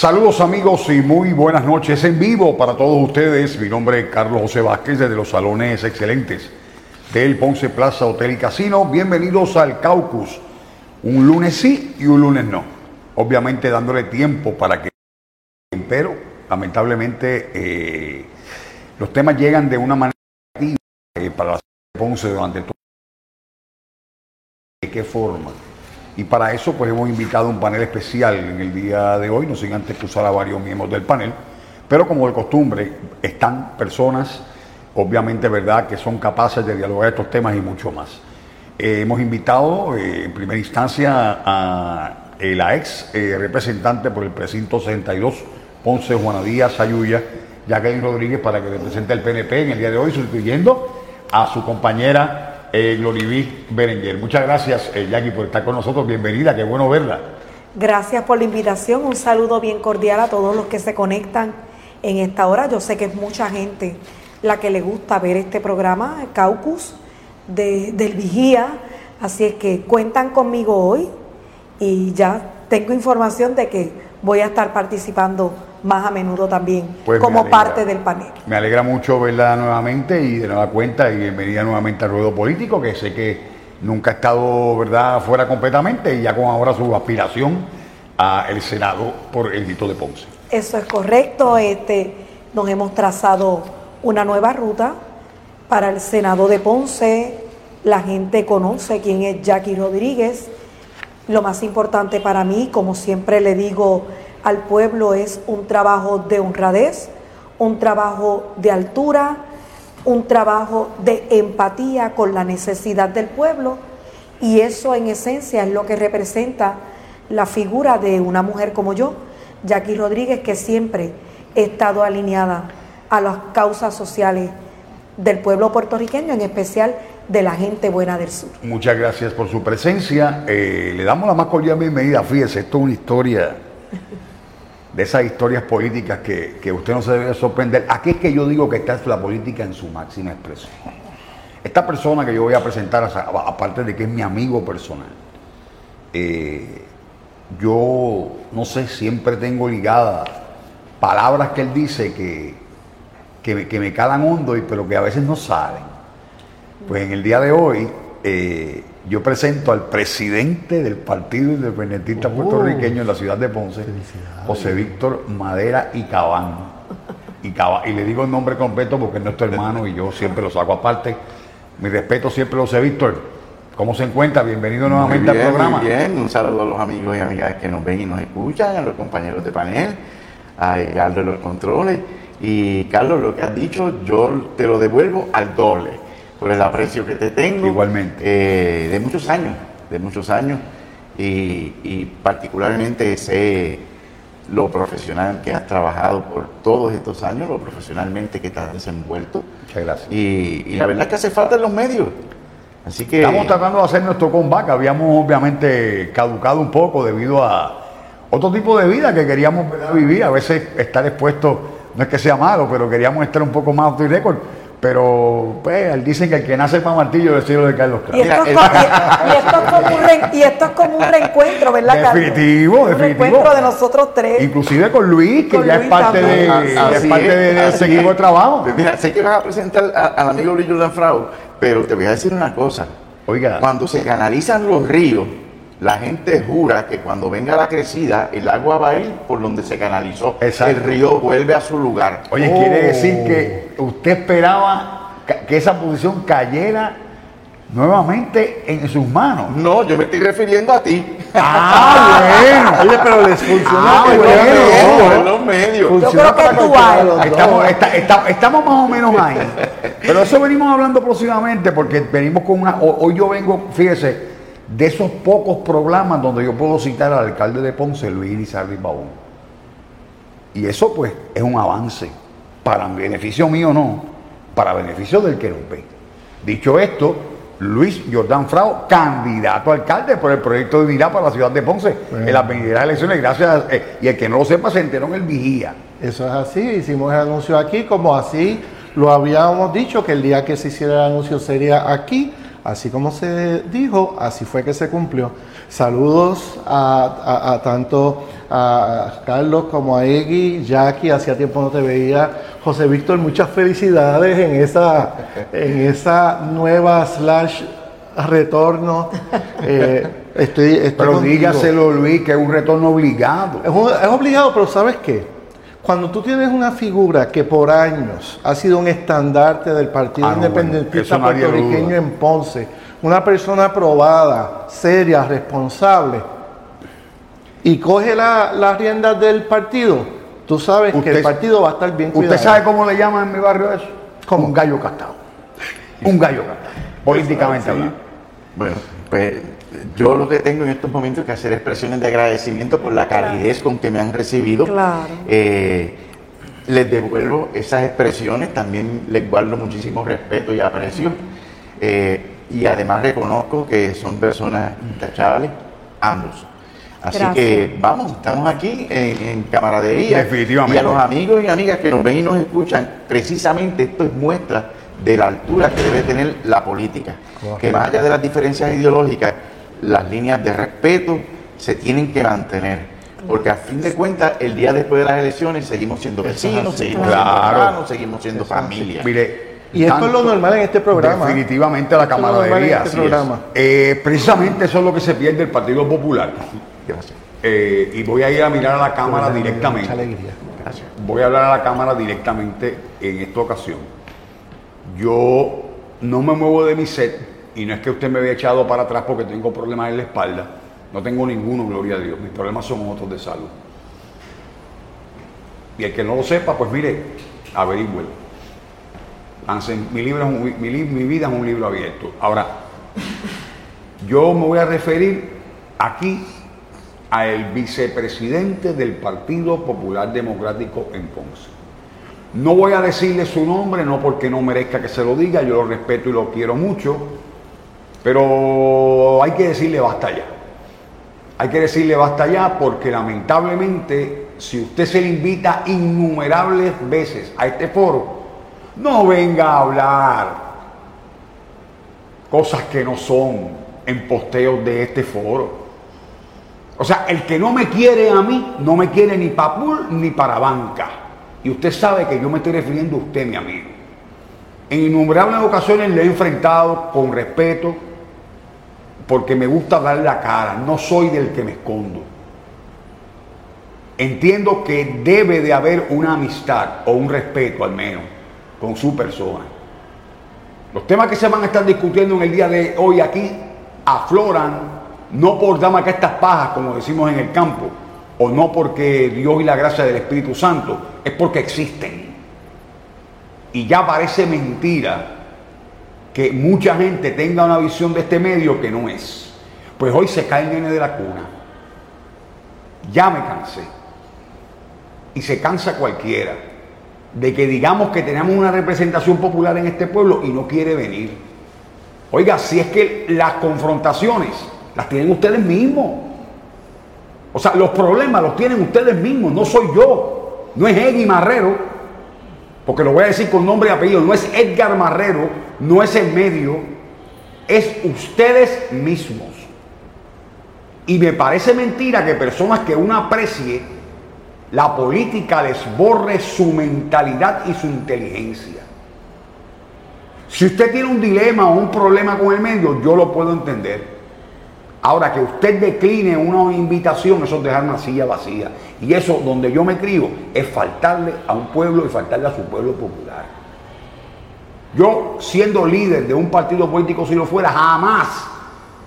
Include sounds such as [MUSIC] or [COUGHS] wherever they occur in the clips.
Saludos amigos y muy buenas noches en vivo para todos ustedes. Mi nombre es Carlos José Vázquez desde los salones excelentes del Ponce Plaza Hotel y Casino. Bienvenidos al Caucus. Un lunes sí y un lunes no. Obviamente dándole tiempo para que... Pero lamentablemente eh, los temas llegan de una manera eh, para la Ponce durante todo. ¿De qué forma? Y para eso pues hemos invitado un panel especial en el día de hoy, no sin antes que usar a varios miembros del panel, pero como de costumbre están personas, obviamente verdad, que son capaces de dialogar estos temas y mucho más. Eh, hemos invitado eh, en primera instancia a la ex representante por el precinto 62, Ponce Juana Díaz Ayuya, Jacqueline Rodríguez, para que represente el PNP en el día de hoy, sustituyendo a su compañera eh, Berenguer. Muchas gracias, eh, Jackie, por estar con nosotros. Bienvenida, qué bueno verla. Gracias por la invitación. Un saludo bien cordial a todos los que se conectan en esta hora. Yo sé que es mucha gente la que le gusta ver este programa, Caucus, de, del Vigía. Así es que cuentan conmigo hoy y ya tengo información de que voy a estar participando más a menudo también Pues como alegra. parte del panel. Me alegra mucho verla nuevamente y de nueva cuenta y bienvenida nuevamente al ruedo político, que sé que nunca ha estado verdad fuera completamente y ya con ahora su aspiración a el Senado por el Distrito de Ponce. Eso es correcto. Este, nos hemos trazado una nueva ruta para el Senado de Ponce. La gente conoce quién es Jackie Rodríguez. Lo más importante para mí, como siempre le digo al pueblo, es un trabajo de honradez, un trabajo de altura, un trabajo de empatía con la necesidad del pueblo. Y eso en esencia es lo que representa la figura de una mujer como yo, Jackie Rodríguez, que siempre he estado alineada a las causas sociales del pueblo puertorriqueño, en especial de la gente buena del sur. Muchas gracias por su presencia. Eh, le damos la más cordial bienvenida. Fíjese, esto es una historia de esas historias políticas que, que usted no se debe sorprender. Aquí es que yo digo que esta es la política en su máxima expresión. Esta persona que yo voy a presentar, aparte de que es mi amigo personal, eh, yo no sé, siempre tengo ligadas palabras que él dice que, que, me- que me calan hondo, y, pero que a veces no salen. Pues en el día de hoy eh, yo presento al presidente del Partido Independentista Oh. Puertorriqueño en la ciudad de Ponce. José Víctor Madera y Cabán. Y, le digo el nombre completo porque es nuestro hermano y yo siempre lo saco aparte. Mi respeto siempre, José Víctor. ¿Cómo se encuentra? Bienvenido nuevamente Muy bien, al programa. Muy bien, un saludo a los amigos y amigas que nos ven y nos escuchan, a los compañeros de panel, a Carlos de los controles. Y Carlos, lo que has dicho, yo te lo devuelvo al doble, por el aprecio que te tengo. Igualmente. eh, de muchos años, de muchos años. Y, y particularmente sé lo profesional que has trabajado por todos estos años, lo profesionalmente que te has desenvuelto. Muchas gracias. Y, y la verdad es que hace falta en los medios. Así que... Estamos tratando de hacer nuestro comeback. Habíamos obviamente caducado un poco debido a otro tipo de vida que queríamos vivir. A veces estar expuesto no es que sea malo, pero queríamos estar un poco más off the record. Pero pues dicen que el que nace para martillo del cielo de Carlos Y Castro. esto, es y- y esto es como un re- y esto es como un reencuentro, ¿verdad, Carlos? Definitivo, Un definitivo. reencuentro de nosotros tres. Inclusive con Luis, que Con ya Luis es parte, de, también. es parte es, de- del así equipo de es. trabajo. Mira, sé que vas a presentar a- al amigo Luis Jordan Frau, pero te voy a decir una cosa. Oiga. Cuando se canalizan los ríos, la gente jura que cuando venga la crecida, el agua va a ir por donde se canalizó. Exacto. El río vuelve a su lugar. Oye, Oh. quiere decir que usted esperaba que esa posición cayera nuevamente en sus manos. No, yo me estoy refiriendo a ti. Ah, bueno. Oye, pero les funcionó. Ah, bueno, bueno, Bueno, ¿no? en los medios. Funciona creo que dos. Estamos, está- está- estamos más o menos ahí. [LAUGHS] Pero eso venimos hablando próximamente porque venimos con una. ho- Hoy yo vengo, fíjese, de esos pocos programas donde yo puedo citar al alcalde de Ponce, Luis Lizardi Babón. Y eso, pues, es un avance. Para beneficio mío, no. Para beneficio del que nos ve. Dicho esto, Luis Jordán Frao, candidato a alcalde por el proyecto de unidad para la ciudad de Ponce en las venideras elecciones. Gracias. eh, y el que no lo sepa, se enteró en el Vigía. Eso es así, hicimos el anuncio aquí, como así lo habíamos dicho, que el día que se hiciera el anuncio sería aquí, así como se dijo, así fue que se cumplió. Saludos a, a- a tanto a Carlos como a Eggy, Jackie, hacía tiempo no te veía. José Víctor, muchas felicidades en esa, en esa nueva slash retorno. Eh, estoy, estoy Pero contigo. dígaselo, Luis, que es un retorno obligado. Es, un- es obligado, pero ¿sabes qué? Cuando tú tienes una figura que por años ha sido un estandarte del Partido Ah, no, Independentista puertorriqueño en Ponce, una persona aprobada, seria, responsable, y coge la- las riendas del partido, tú sabes que Usted- el partido va a estar bien ¿Usted cuidado. sabe cómo le llaman en mi barrio eso? ¿Cómo? Un gallo castado. Un gallo castado. Políticamente hablando. Bueno, pues yo lo que tengo en estos momentos es que hacer expresiones de agradecimiento por la calidez con que me han recibido. Claro. Eh, les devuelvo esas expresiones, también les guardo muchísimo respeto y aprecio. Eh, y además reconozco que son personas intachables, ambos. Así Gracias. que vamos, estamos aquí en, en camaradería. Definitivamente. Y a los amigos y amigas que nos ven y nos escuchan, precisamente esto es muestra de la altura que debe tener la política. Que más allá de las diferencias ideológicas, las líneas de respeto se tienen que mantener. Porque a fin de cuentas, el día después de las elecciones seguimos siendo vecinos, seguimos siendo hermanos, seguimos siendo familia. Mire, Y esto es lo normal en este programa. Definitivamente la es camaradería. este es. programa. Eh, precisamente eso es lo que se pierde el Partido Popular. Gracias. Eh, y voy a ir a mirar a la Cámara Mucha directamente. alegría. Gracias. Voy a hablar a la Cámara directamente en esta ocasión. Yo no me muevo de mi set y no es que usted me vea echado para atrás porque tengo problemas en la espalda. No tengo ninguno, gloria a Dios. Mis problemas son otros de salud. Y el que no lo sepa, pues mire, averigüe. Mi, libro es mi, mi vida es un libro abierto. Ahora, yo me voy a referir aquí al vicepresidente del Partido Popular Democrático en Ponce. No voy a decirle su nombre, no porque no merezca que se lo diga, yo lo respeto y lo quiero mucho, pero hay que decirle basta ya. Hay que decirle basta ya porque lamentablemente si usted se le invita innumerables veces a este foro, no venga a hablar cosas que no son en posteos de este foro. O sea, el que no me quiere a mí, no me quiere ni para pool ni para banca. Y usted sabe que yo me estoy refiriendo a usted, mi amigo. En innumerables ocasiones le he enfrentado con respeto, porque me gusta dar la cara, no soy del que me escondo. Entiendo que debe de haber una amistad o un respeto al menos con su persona. Los temas que se van a estar discutiendo en el día de hoy aquí afloran no por dama que estas pajas, como decimos en el campo, o no porque Dios y la gracia del Espíritu Santo, es porque existen. Y ya parece mentira que mucha gente tenga una visión de este medio que no es. Pues hoy se cae el nene de la cuna. Ya me cansé. Y se cansa cualquiera de que digamos que tenemos una representación popular en este pueblo y no quiere venir. Oiga, si es que las confrontaciones las tienen ustedes mismos. O sea, los problemas los tienen ustedes mismos, no soy yo, no es Eggy Marrero, porque lo voy a decir con nombre y apellido, no es Edgar Marrero, no es el medio, es ustedes mismos. Y me parece mentira que personas que uno aprecie, la política les borre su mentalidad y su inteligencia. Si usted tiene un dilema o un problema con el medio, yo lo puedo entender. Ahora que usted decline una invitación, eso es dejar una silla vacía. Y eso, donde yo me crío, es faltarle a un pueblo y faltarle a su pueblo popular. Yo, siendo líder de un partido político, si lo fuera, jamás,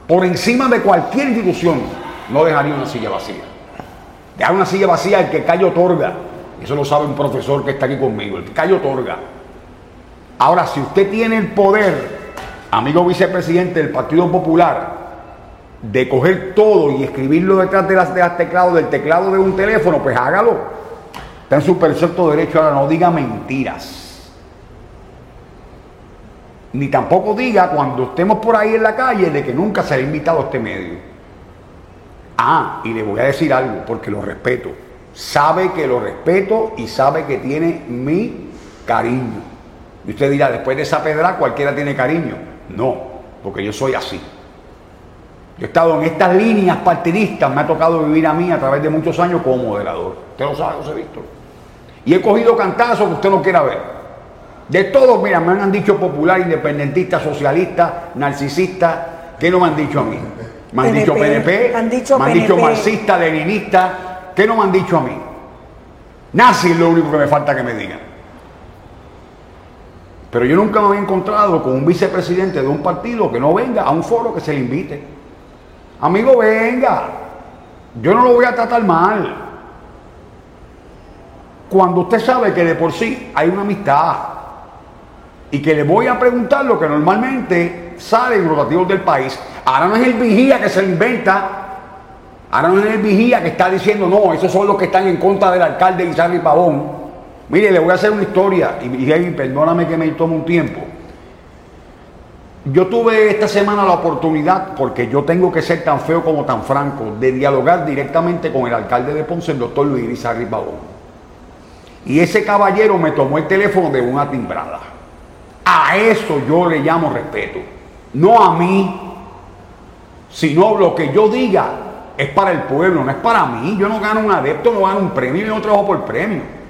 por encima de cualquier institución, no dejaría una silla vacía. Dejar una silla vacía el que Cayo otorga. Eso lo sabe un profesor que está aquí conmigo, el que Cayo otorga. Ahora, si usted tiene el poder, amigo vicepresidente del Partido Popular, de coger todo y escribirlo detrás de las, de del teclado de un teléfono, pues hágalo. Está en su perfecto derecho. Ahora no diga mentiras. Ni tampoco diga cuando estemos por ahí en la calle de que nunca se ha invitado a este medio. Ah, y le voy a decir algo porque lo respeto. Sabe que lo respeto y sabe que tiene mi cariño. Y usted dirá, después de esa pedra cualquiera tiene cariño. No, porque yo soy así. Yo he estado en estas líneas partidistas, me ha tocado vivir a mí a través de muchos años como moderador. Usted lo sabe, José Víctor. Y he cogido cantazos que usted no quiera ver. De todos, mira, me han dicho popular, independentista, socialista, narcisista. ¿Qué no me han dicho a mí? Me han dicho PNP, han dicho me han dicho marxista, leninista. ¿Qué no me han dicho a mí? Nazi es lo único que me falta que me digan. Pero yo nunca me había encontrado con un vicepresidente de un partido que no venga a un foro que se le invite. Amigo, venga. Yo no lo voy a tratar mal. Cuando usted sabe que de por sí hay una amistad y que le voy a preguntar lo que normalmente sale en rotativos del país. Ahora no es el vigía que se inventa. Ahora no es el vigía que está diciendo, no, esos son los que están en contra del alcalde Isabel Pavón. Mire, le voy a hacer una historia y, y perdóname que me tome un tiempo. Yo tuve esta semana la oportunidad, porque yo tengo que ser tan feo como tan franco, de dialogar directamente con el alcalde de Ponce, el doctor Luis Irizarry Pavón. Y ese caballero me tomó el teléfono de una timbrada. A eso yo le llamo respeto. No a mí, sino lo que yo diga es para el pueblo, no es para mí. Yo no gano un adepto, no gano un premio, yo no trabajo por premio.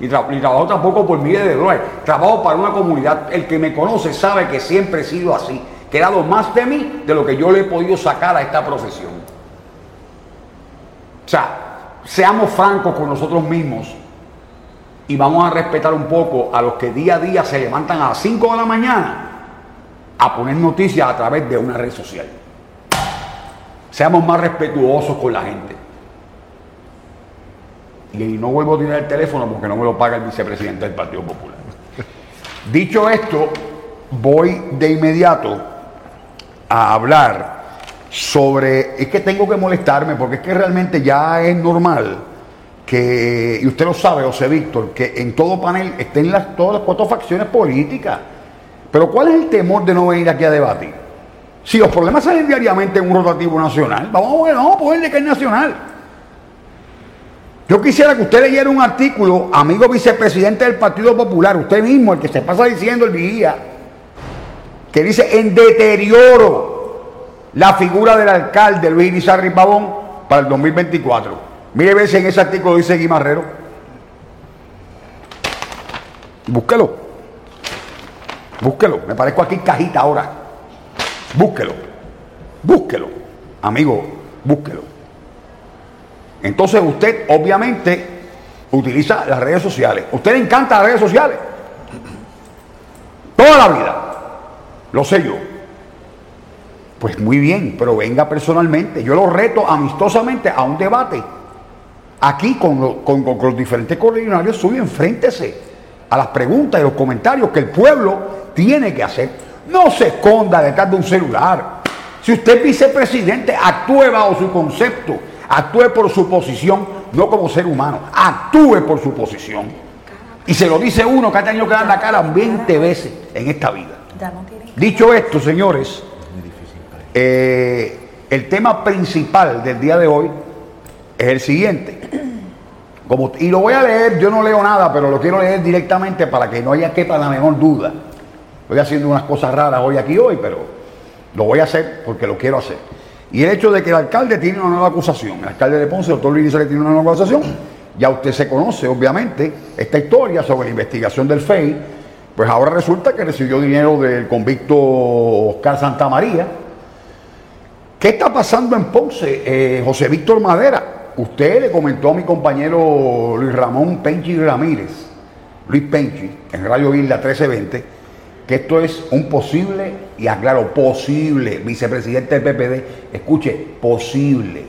Y, trabajo tampoco por miles de dólares. Trabajo para una comunidad. El que me conoce sabe que siempre he sido así. Que he dado más de mí de lo que yo le he podido sacar a esta profesión. O sea, seamos francos con nosotros mismos y vamos a respetar un poco a los que día a día se levantan a las 5 de la mañana a poner noticias a través de una red social. Seamos más respetuosos con la gente. Y no vuelvo a tirar el teléfono porque no me lo paga el vicepresidente del Partido Popular. Dicho esto, voy de inmediato a hablar sobre, es que tengo que molestarme porque es que realmente ya es normal que, y usted lo sabe, José Víctor, que en todo panel estén las, todas las cuatro facciones políticas. Pero ¿cuál es el temor de no venir aquí a debatir? Si los problemas salen diariamente en un rotativo nacional, vamos a, vamos a ponerle que es nacional. Yo quisiera que usted leyera un artículo, amigo vicepresidente del Partido Popular, usted mismo, el que se pasa diciendo el vigía, que dice en deterioro la figura del alcalde Luis Irizarry Pavón para el 2024. Mire si en ese artículo dice Guimarrero. Búsquelo. Búsquelo. Me parezco aquí cajita ahora. Búsquelo. Búsquelo. Amigo, búsquelo. Entonces usted obviamente utiliza las redes sociales. ¿Usted le encanta las redes sociales? Toda la vida. Lo sé yo. Pues muy bien, pero venga personalmente. Yo lo reto amistosamente a un debate. Aquí con, los diferentes coordinarios suyos, enfréntese a las preguntas y los comentarios que el pueblo tiene que hacer. No se esconda detrás de un celular. Si usted es vicepresidente, actúe bajo su concepto Actúe por su posición, no como ser humano. Actúe por su posición. Y se lo dice uno que ha tenido que dar la cara 20 veces en esta vida. Dicho esto, señores, eh, el tema principal del día de hoy es el siguiente. Como, y lo voy a leer, yo no leo nada, pero lo quiero leer directamente para que no haya quepa la menor duda. Estoy haciendo unas cosas raras hoy aquí hoy, pero lo voy a hacer porque lo quiero hacer. Y el hecho de que el alcalde tiene una nueva acusación, el alcalde de Ponce, el doctor Luis que tiene una nueva acusación, ya usted se conoce, obviamente, esta historia sobre la investigación del FEI, pues ahora resulta que recibió dinero del convicto Oscar Santamaría. ¿Qué está pasando en Ponce? Eh, José Víctor Madera, usted le comentó a mi compañero Luis Ramón Penchi Ramírez, Luis Penchi, en Radio Isla 1320, que esto es un posible, y aclaro, posible, vicepresidente del PPD, escuche, posible.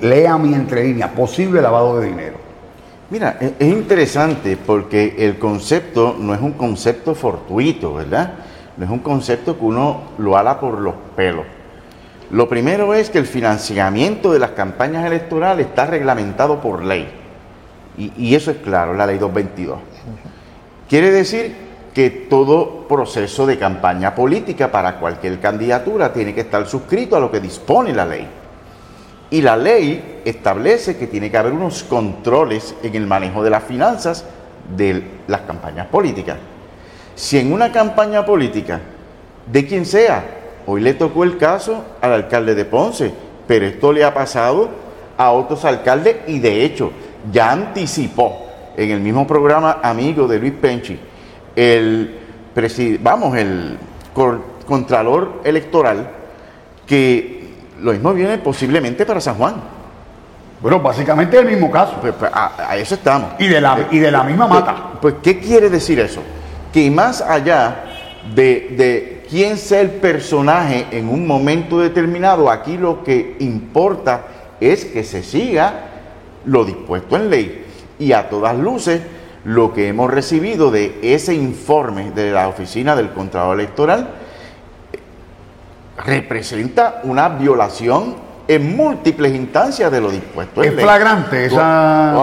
Lea mi entrelínea, posible lavado de dinero. Mira, e-, es interesante porque el concepto no es un concepto fortuito, ¿verdad? No es un concepto que uno lo ala por los pelos. Lo primero es que el financiamiento de las campañas electorales está reglamentado por ley. Y, y eso es claro, la ley 222. Quiere decir que todo proceso de campaña política para cualquier candidatura tiene que estar suscrito a lo que dispone la ley. Y la ley establece que tiene que haber unos controles en el manejo de las finanzas de las campañas políticas. Si en una campaña política, de quien sea, hoy le tocó el caso al alcalde de Ponce, pero esto le ha pasado a otros alcaldes y de hecho ya anticipó en el mismo programa amigo de Luis Penchi, el, vamos, el contralor electoral, que lo mismo viene posiblemente para San Juan. Bueno, básicamente el mismo caso. Pues, pues, a, eso estamos. Y de la, y de la misma pues, mata. Pues, ¿qué quiere decir eso? Que más allá de, de quién sea el personaje en un momento determinado, aquí lo que importa es que se siga lo dispuesto en ley. Y a todas luces, lo que hemos recibido de ese informe de la Oficina del Contralor Electoral representa una violación en múltiples instancias de lo dispuesto. Es flagrante esa.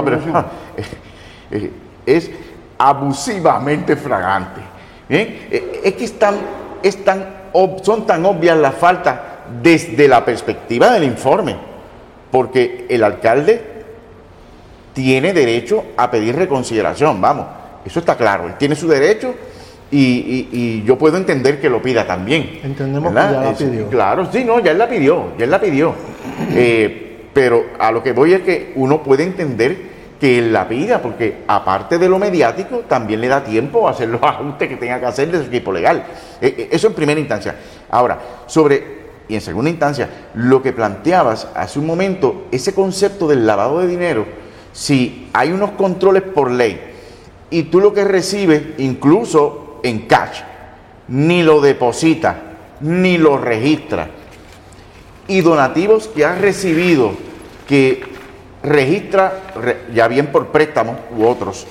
Es abusivamente flagrante. Eh, es que están, son tan obvias las faltas desde la perspectiva del informe, porque el alcalde tiene derecho a pedir reconsideración, vamos, eso está claro, él tiene su derecho y, yo puedo entender que lo pida también. Entendemos que ya la pidió. Claro, sí, no, ya él la pidió, ya él la pidió. Eh, pero a lo que voy es que uno puede entender que él la pida, porque aparte de lo mediático, también le da tiempo a hacer los [LAUGHS] ajustes que tenga que hacer de su equipo legal. Eh, eh, eso en primera instancia. Ahora, sobre, y en segunda instancia, lo que planteabas hace un momento, ese concepto del lavado de dinero, si hay unos controles por ley y tú lo que recibes, incluso en cash, ni lo deposita, ni lo registra. Y donativos que has recibido, que registra, ya bien por préstamos u otros,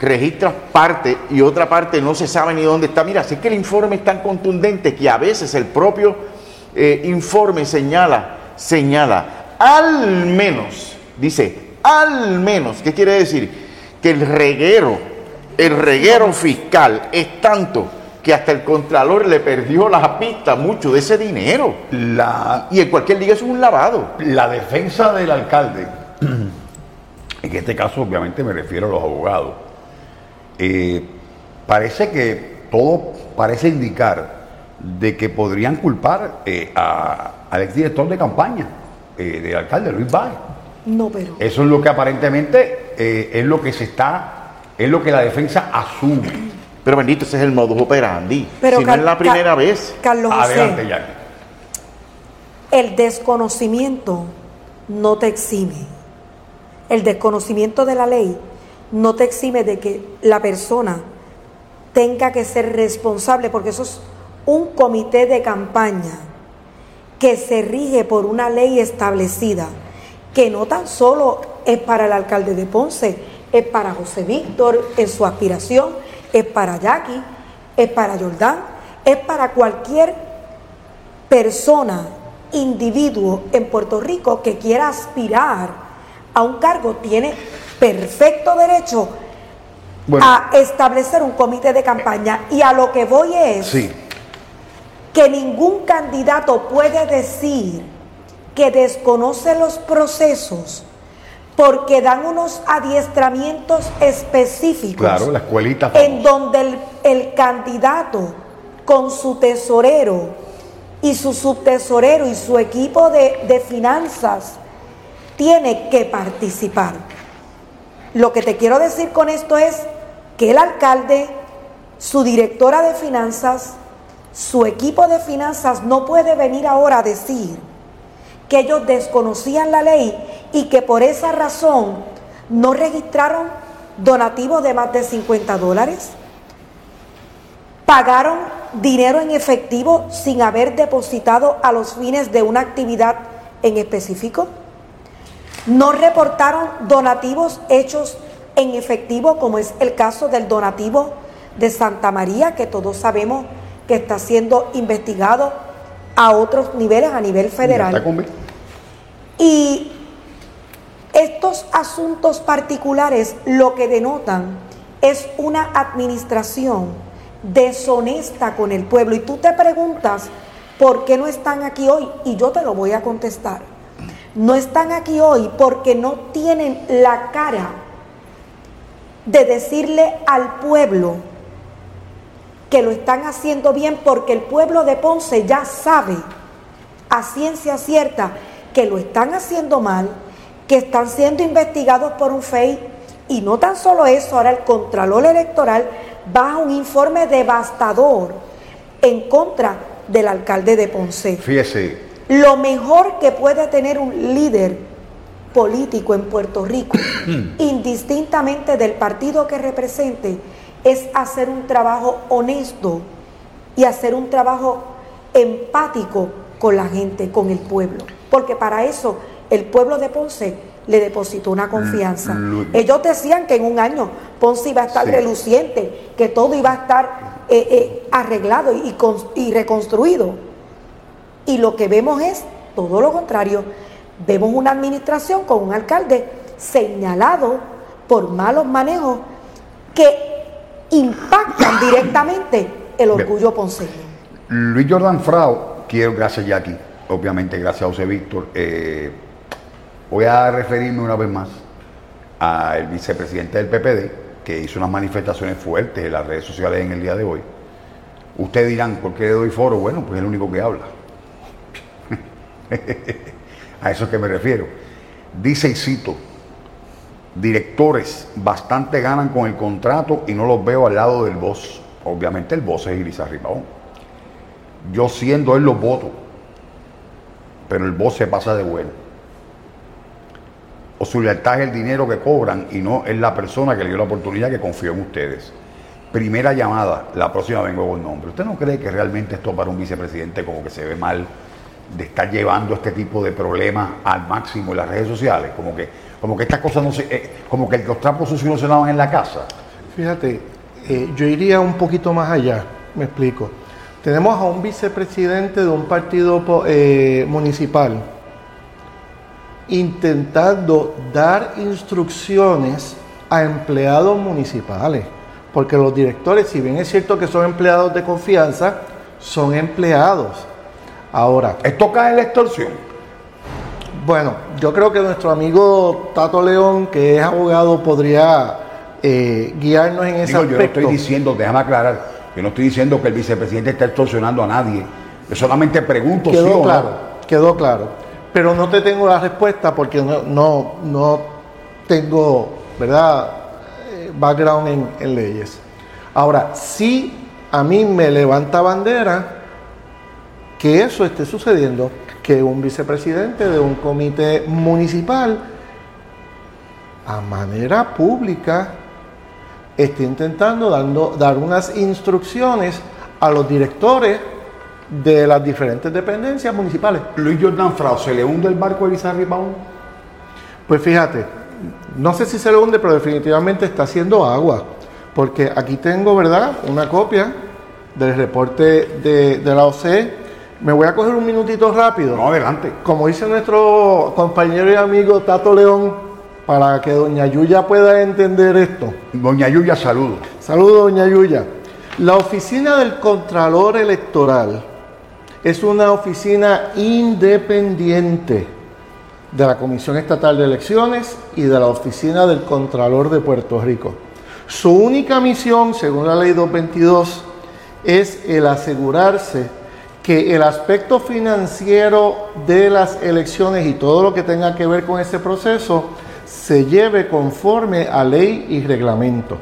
registra parte y otra parte no se sabe ni dónde está. Mira, sé que el informe es tan contundente que a veces el propio eh, informe señala, señala, al menos, dice, al menos, ¿qué quiere decir? Que el reguero el reguero fiscal es tanto que hasta el Contralor le perdió la pista mucho de ese dinero. La, y en cualquier liga es un lavado. La defensa del alcalde, [CLEARS THROAT] en este caso obviamente me refiero a los abogados, eh, parece que todo parece indicar de que podrían culpar eh, al exdirector de campaña eh, del alcalde, Luis Báez. No, pero... Eso es lo que aparentemente es lo que se está es lo que la defensa asume. Pero bendito, ese es el modus operandi. Pero si no es la primera vez. Carlos Adelante, Jackie. El desconocimiento no te exime. El desconocimiento de la ley no te exime de que la persona tenga que ser responsable, porque eso es un comité de campaña que se rige por una ley establecida, que no tan solo es para el alcalde de Ponce, es para José Víctor en su aspiración, es para Jackie, es para Jordán, es para cualquier persona, individuo en Puerto Rico que quiera aspirar a un cargo, tiene perfecto derecho a establecer un comité de campaña. Y a lo que voy es que ningún candidato puede decir que desconoce los procesos porque dan unos adiestramientos específicos. Claro, la escuelita. En donde el, candidato con su tesorero y su subtesorero y su equipo de, de finanzas tiene que participar. Lo que te quiero decir con esto es que el alcalde, su directora de finanzas, su equipo de finanzas no puede venir ahora a decir que ellos desconocían la ley y que por esa razón no registraron donativos de más de 50 dólares, pagaron dinero en efectivo sin haber depositado a los fines de una actividad en específico, no reportaron donativos hechos en efectivo, como es el caso del donativo de Santa María, que todos sabemos que está siendo investigado a otros niveles, a nivel federal. Y estos asuntos particulares lo que denotan es una administración deshonesta con el pueblo. Y tú te preguntas, ¿por qué no están aquí hoy? Y yo te lo voy a contestar. No están aquí hoy porque no tienen la cara de decirle al pueblo que lo están haciendo bien porque el pueblo de Ponce ya sabe a ciencia cierta que lo están haciendo mal, que están siendo investigados por un FEI y no tan solo eso, ahora el Contralor Electoral baja un informe devastador en contra del alcalde de Ponce. Fíjese. Lo mejor que puede tener un líder político en Puerto Rico, [CLEARS THROAT] indistintamente del partido que represente, es hacer un trabajo honesto y hacer un trabajo empático con la gente, con el pueblo. Porque para eso el pueblo de Ponce le depositó una confianza. Ellos decían que en un año Ponce iba a estar reluciente, que todo iba a estar eh, eh, arreglado y, y reconstruido. Y lo que vemos es todo lo contrario. Vemos una administración con un alcalde señalado por malos manejos que impactan directamente el orgullo ponceño. Luis Jordan Frau, quiero, gracias Jackie, obviamente gracias a José Víctor, eh, voy a referirme una vez más al vicepresidente del PPD, que hizo unas manifestaciones fuertes en las redes sociales en el día de hoy. Ustedes dirán, ¿por qué le doy foro? Bueno, pues es el único que habla. [LAUGHS] a eso es que me refiero. Dice y cito, directores bastante ganan con el contrato y no los veo al lado del boss. Obviamente el boss es Iris Ribón. Yo siendo él los voto, pero el boss se pasa de bueno. O su lealtad es el dinero que cobran y no es la persona que le dio la oportunidad que confió en ustedes. Primera llamada, la próxima vengo con nombre. ¿Usted no cree que realmente esto para un vicepresidente como que se ve mal de estar llevando este tipo de problemas al máximo en las redes sociales? Como que, como que estas cosas no se, eh, como que los trapos sucios no se lavan en la casa. Fíjate, eh, yo iría un poquito más allá, me explico. Tenemos a un vicepresidente de un partido eh, municipal intentando dar instrucciones a empleados municipales, porque los directores, si bien es cierto que son empleados de confianza, son empleados. Ahora, ¿esto cae en la extorsión? Bueno, yo creo que nuestro amigo Tato León, que es abogado, podría eh, guiarnos en ese Digo, aspecto. Yo no estoy diciendo, déjame aclarar, yo no estoy diciendo que el vicepresidente está extorsionando a nadie. Yo solamente pregunto quedó o claro, no. Quedó claro. Pero no te tengo la respuesta porque no, no, no tengo, ¿verdad?, eh, background en, en leyes. Ahora, sí a mí me levanta bandera que eso esté sucediendo, que un vicepresidente de un comité municipal a manera pública esté intentando dando, dar unas instrucciones a los directores de las diferentes dependencias municipales. Luis Jordan Frau, ¿se le hunde el barco de Bizarri Paún? Pues fíjate, no sé si se le hunde, pero definitivamente está haciendo agua. Porque aquí tengo, ¿verdad?, una copia del reporte de, de la OCE. Me voy a coger un minutito rápido. No, adelante. Como dice nuestro compañero y amigo Tato León, para que doña Yuya pueda entender esto. Doña Yuya, saludo. Saludos, doña Yuya. La oficina del Contralor Electoral es una oficina independiente de la Comisión Estatal de Elecciones y de la Oficina del Contralor de Puerto Rico. Su única misión, según la ley 222, es el asegurarse que el aspecto financiero de las elecciones y todo lo que tenga que ver con ese proceso se lleve conforme a ley y reglamento.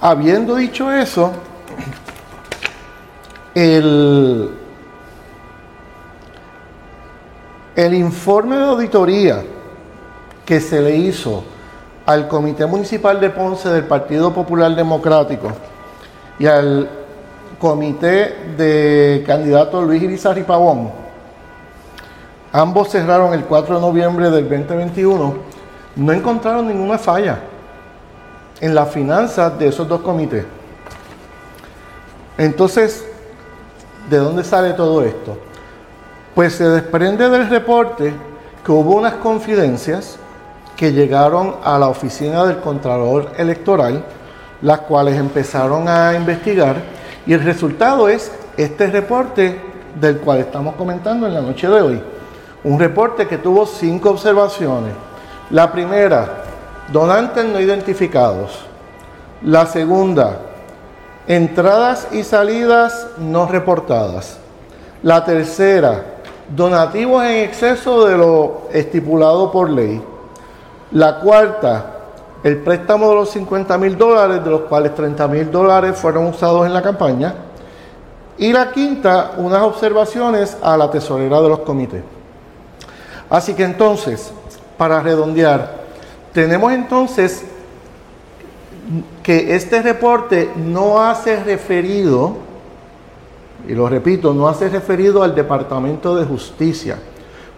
Habiendo dicho eso, el, el informe de auditoría que se le hizo al Comité Municipal de Ponce del Partido Popular Democrático y al Comité de Candidato Luis Irizarry Pavón, ambos cerraron el 4 de noviembre del 2021, no encontraron ninguna falla en las finanzas de esos dos comités. Entonces, ¿de dónde sale todo esto? Pues se desprende del reporte que hubo unas confidencias que llegaron a la oficina del Contralor Electoral, las cuales empezaron a investigar y el resultado es este reporte del cual estamos comentando en la noche de hoy. Un reporte que tuvo cinco observaciones. La primera, donantes no identificados. La segunda, entradas y salidas no reportadas. La tercera, donativos en exceso de lo estipulado por ley. La cuarta, el préstamo de los 50 mil dólares, de los cuales 30 mil dólares fueron usados en la campaña. Y la quinta, unas observaciones a la tesorera de los comités. Así que entonces, para redondear, tenemos entonces que este reporte no hace referido, y lo repito, no hace referido al Departamento de Justicia.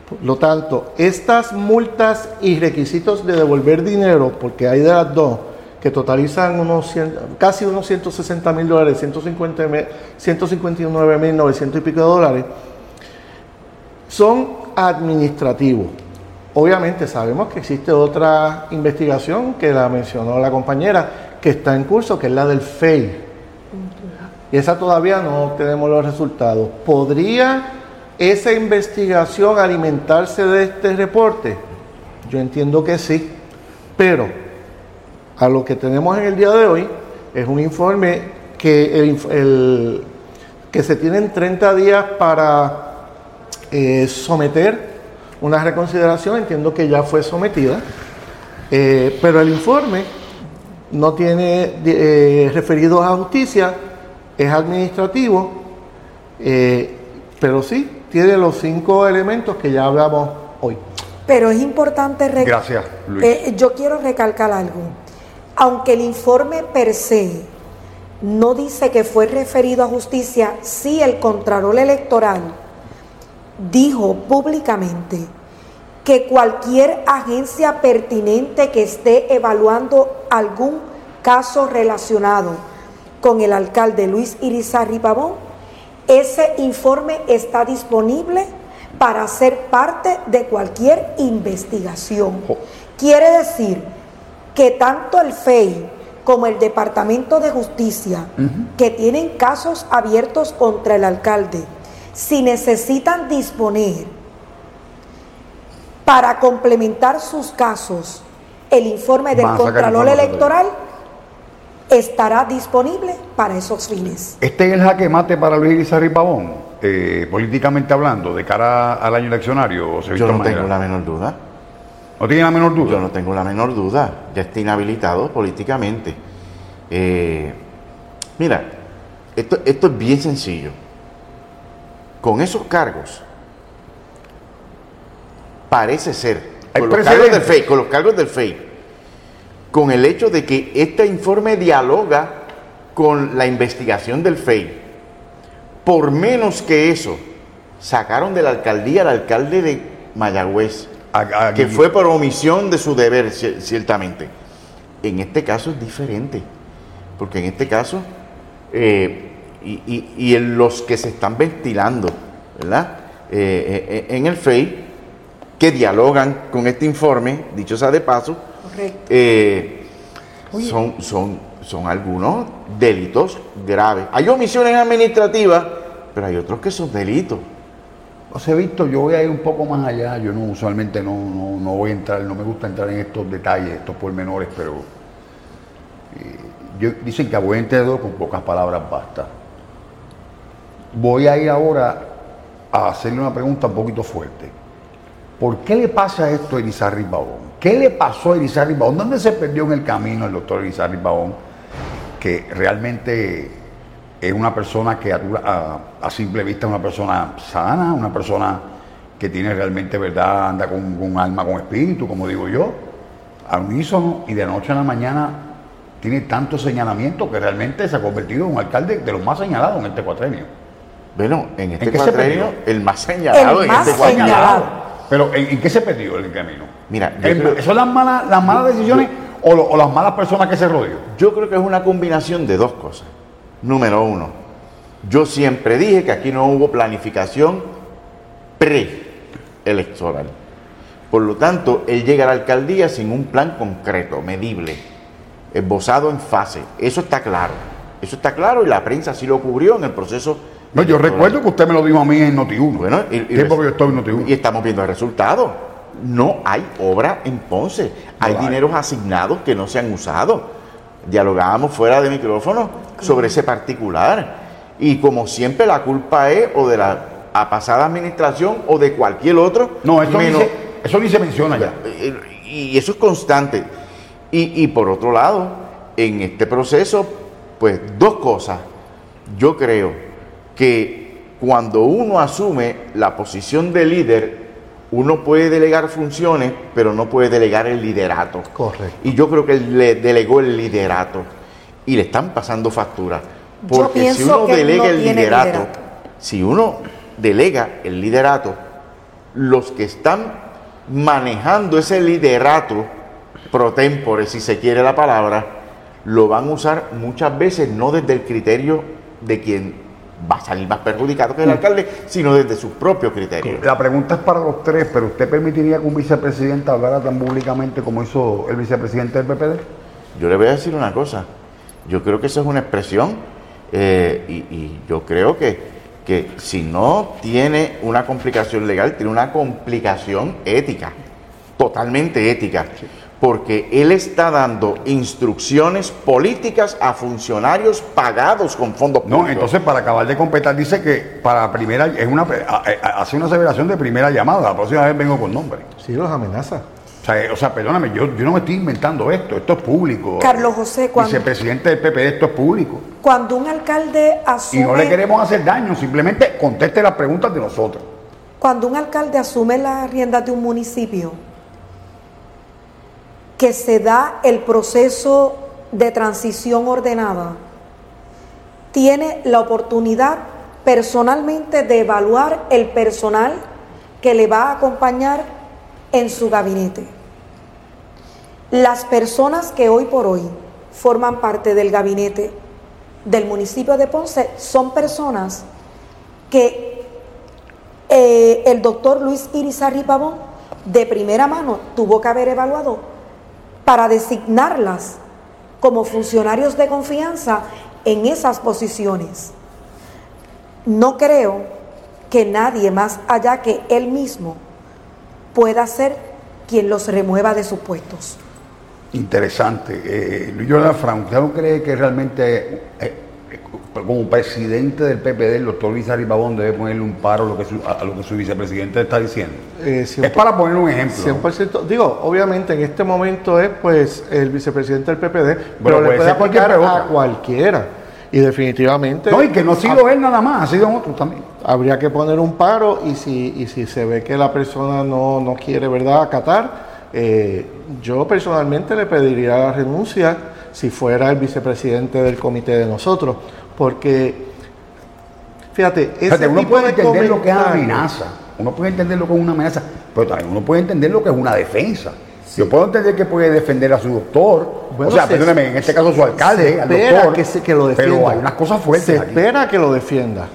Por lo tanto, estas multas y requisitos de devolver dinero, porque hay de las dos, que totalizan unos casi unos 160 mil dólares, 159 mil 900 y pico de dólares, son administrativos. Obviamente sabemos que existe otra investigación que la mencionó la compañera, que está en curso, que es la del FEI. Y esa todavía no tenemos los resultados. ¿Podría esa investigación alimentarse de este reporte? Yo entiendo que sí, pero a lo que tenemos en el día de hoy es un informe que, el, que se tienen 30 días para eh, someter una reconsideración, entiendo que ya fue sometida, eh, pero el informe no tiene eh, referidos a justicia, es administrativo, pero sí tiene los cinco elementos que ya hablamos hoy. Pero es importante... Gracias, Luis. yo quiero recalcar algo. Aunque el informe per se no dice que fue referido a justicia, sí el Contralor Electoral dijo públicamente que cualquier agencia pertinente que esté evaluando algún caso relacionado con el alcalde Luis Irizarry Pavón, ese informe está disponible para ser parte de cualquier investigación. Quiere decir que tanto el FEI como el Departamento de Justicia, que tienen casos abiertos contra el alcalde, si necesitan disponer para complementar sus casos el informe del Contralor Electoral, estará disponible para esos fines. Este es el jaque mate para Luis Elizarri Pavón, eh, políticamente hablando, de cara al año eleccionario. Yo no tengo la menor duda. ¿No tiene la menor duda? Yo no tengo la menor duda. Ya está inhabilitado políticamente. Eh, mira, esto, esto es bien sencillo. Con esos cargos, parece ser, con los, cargos del FEI, con los cargos del FEI, con el hecho de que este informe dialoga con la investigación del FEI. Por menos que eso, sacaron de la alcaldía al alcalde de Mayagüez, que fue por omisión de su deber, ciertamente. En este caso es diferente, porque en este caso, eh, y, en los que se están ventilando, ¿verdad? Eh, eh, en el FEI, que dialogan con este informe, dicho sea de paso, son, son, son algunos delitos graves. Hay omisiones administrativas, pero hay otros que son delitos. José Víctor, yo voy a ir un poco más allá. Yo no usualmente no, no, voy a entrar, no me gusta entrar en estos detalles, estos pormenores, pero eh, dicen que a buen entendedor con pocas palabras basta. Voy a ir ahora a hacerle una pregunta un poquito fuerte. ¿Por qué le pasa esto a Elizarri Babón? ¿Qué le pasó a Elizarri Babón? ¿Dónde se perdió en el camino el doctor Elizarri Babón? Que realmente es una persona que a, simple vista es una persona sana, una persona que tiene realmente verdad, anda con, un alma, con espíritu, como digo yo, al unísono y de noche a la mañana tiene tanto señalamiento que realmente se ha convertido en un alcalde de los más señalados en este cuatrenio. Bueno, en este cuatrenio, el más señalado en este cuatrenio. Pero ¿en, qué se perdió el camino? Mira, ¿son las malas, las malas decisiones o, o, las malas personas que se rodeó? Yo creo que es una combinación de dos cosas. Número uno, yo siempre dije que aquí no hubo planificación preelectoral. Por lo tanto, él llega a la alcaldía sin un plan concreto, medible, esbozado en fase. Eso está claro. Eso está claro y la prensa sí lo cubrió en el proceso. No, yo recuerdo que usted me lo dijo a mí en Noti1. Bueno, y, y estamos viendo el resultado. No hay obra en Ponce. hay dineros asignados que no se han usado. Dialogábamos fuera de micrófono sobre ese particular. Y como siempre la culpa es o de la pasada administración o de cualquier otro. No, eso, menos- ni, se, eso ni se menciona ya. y eso es constante. Y, y por otro lado, en este proceso, pues dos cosas. Yo creo que cuando uno asume la posición de líder, uno puede delegar funciones, pero no puede delegar el liderato. Correcto. Y yo creo que él le delegó el liderato y le están pasando factura. Yo Porque si uno delega no el liderato. si uno delega el liderato, los que están manejando ese liderato pro tempore, si se quiere la palabra, lo van a usar muchas veces no desde el criterio de quien va a salir más perjudicado que el alcalde, sino desde sus propios criterios. La pregunta es para los tres, pero ¿usted permitiría que un vicepresidente hablara tan públicamente como hizo el vicepresidente del PPD? Yo le voy a decir una cosa, yo creo que eso es una expresión eh, y, y yo creo que, que si no tiene una complicación legal, tiene una complicación ética, totalmente ética, porque él está dando instrucciones políticas a funcionarios pagados con fondos No, públicos. entonces para acabar de completar dice que para primera es una a- a- hace una aseveración de primera llamada, la próxima vez vengo con nombre. Sí, los amenaza. O sea, eh, o sea, perdóname, yo, yo no me estoy inventando esto, esto es público. Carlos José, cuando, Vicepresidente del PPD, esto es público. cuando un alcalde Y asume, no le queremos hacer daño, simplemente conteste las preguntas de nosotros. cuando un alcalde asume las riendas de un municipio, que se da el proceso de transición ordenada, tiene la oportunidad personalmente de evaluar el personal que le va a acompañar en su gabinete. Las personas que hoy por hoy forman parte del gabinete del municipio de Ponce son personas que eh, el doctor Luis Irizarry Pavón de primera mano tuvo que haber evaluado para designarlas como funcionarios de confianza en esas posiciones. No creo que nadie más allá que él mismo pueda ser quien los remueva de sus puestos. Interesante. Eh, Luis Jordan Frank, ¿usted no cree que realmente eh, como presidente del PPD, el doctor Luis Aribabón debe ponerle un paro a lo que su, a lo que su vicepresidente está diciendo? Eh, Es para poner un ejemplo. 100%, digo, obviamente en este momento es pues el vicepresidente del PPD, pero, le puede puede ser cualquier aplicar a cualquiera. Y definitivamente No, y que no ha sido él nada más, ha sido otros también. habría que poner un paro y si, y si se ve que la persona no, no quiere, ¿verdad?, acatar, eh, yo personalmente le pediría la renuncia si fuera el vicepresidente del comité de nosotros, porque, fíjate, ese Fíjate, uno tipo puede de entender lo que es comentarios- amenaza, uno puede entender lo que es una amenaza, pero también uno puede entender lo que es una defensa. Yo puedo entender que puede defender a su doctor, Bueno, o sea, se- perdóneme, en este caso su alcalde, se al doctor, que, se- que lo defienda. pero hay unas cosas fuertes Se aquí. espera que lo defienda.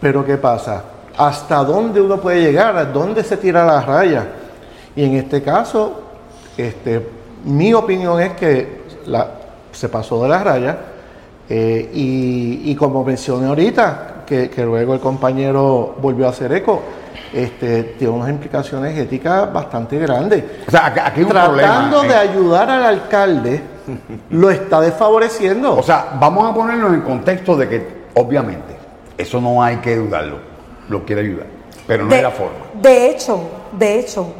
Pero ¿qué pasa? ¿Hasta dónde uno puede llegar? ¿A dónde se tira la raya? Y en este caso, este, mi opinión es que la- se pasó de la raya. Eh, y, y como mencioné ahorita, que, que luego el compañero volvió a hacer eco, este, tiene unas implicaciones éticas bastante grandes O sea, aquí, aquí hay un tratando problema. de eh. ayudar al alcalde, [LAUGHS] lo está desfavoreciendo. O sea, vamos a ponerlo en el contexto de que, obviamente, eso no hay que dudarlo, lo quiere ayudar, pero no de, es la forma. de hecho, de hecho,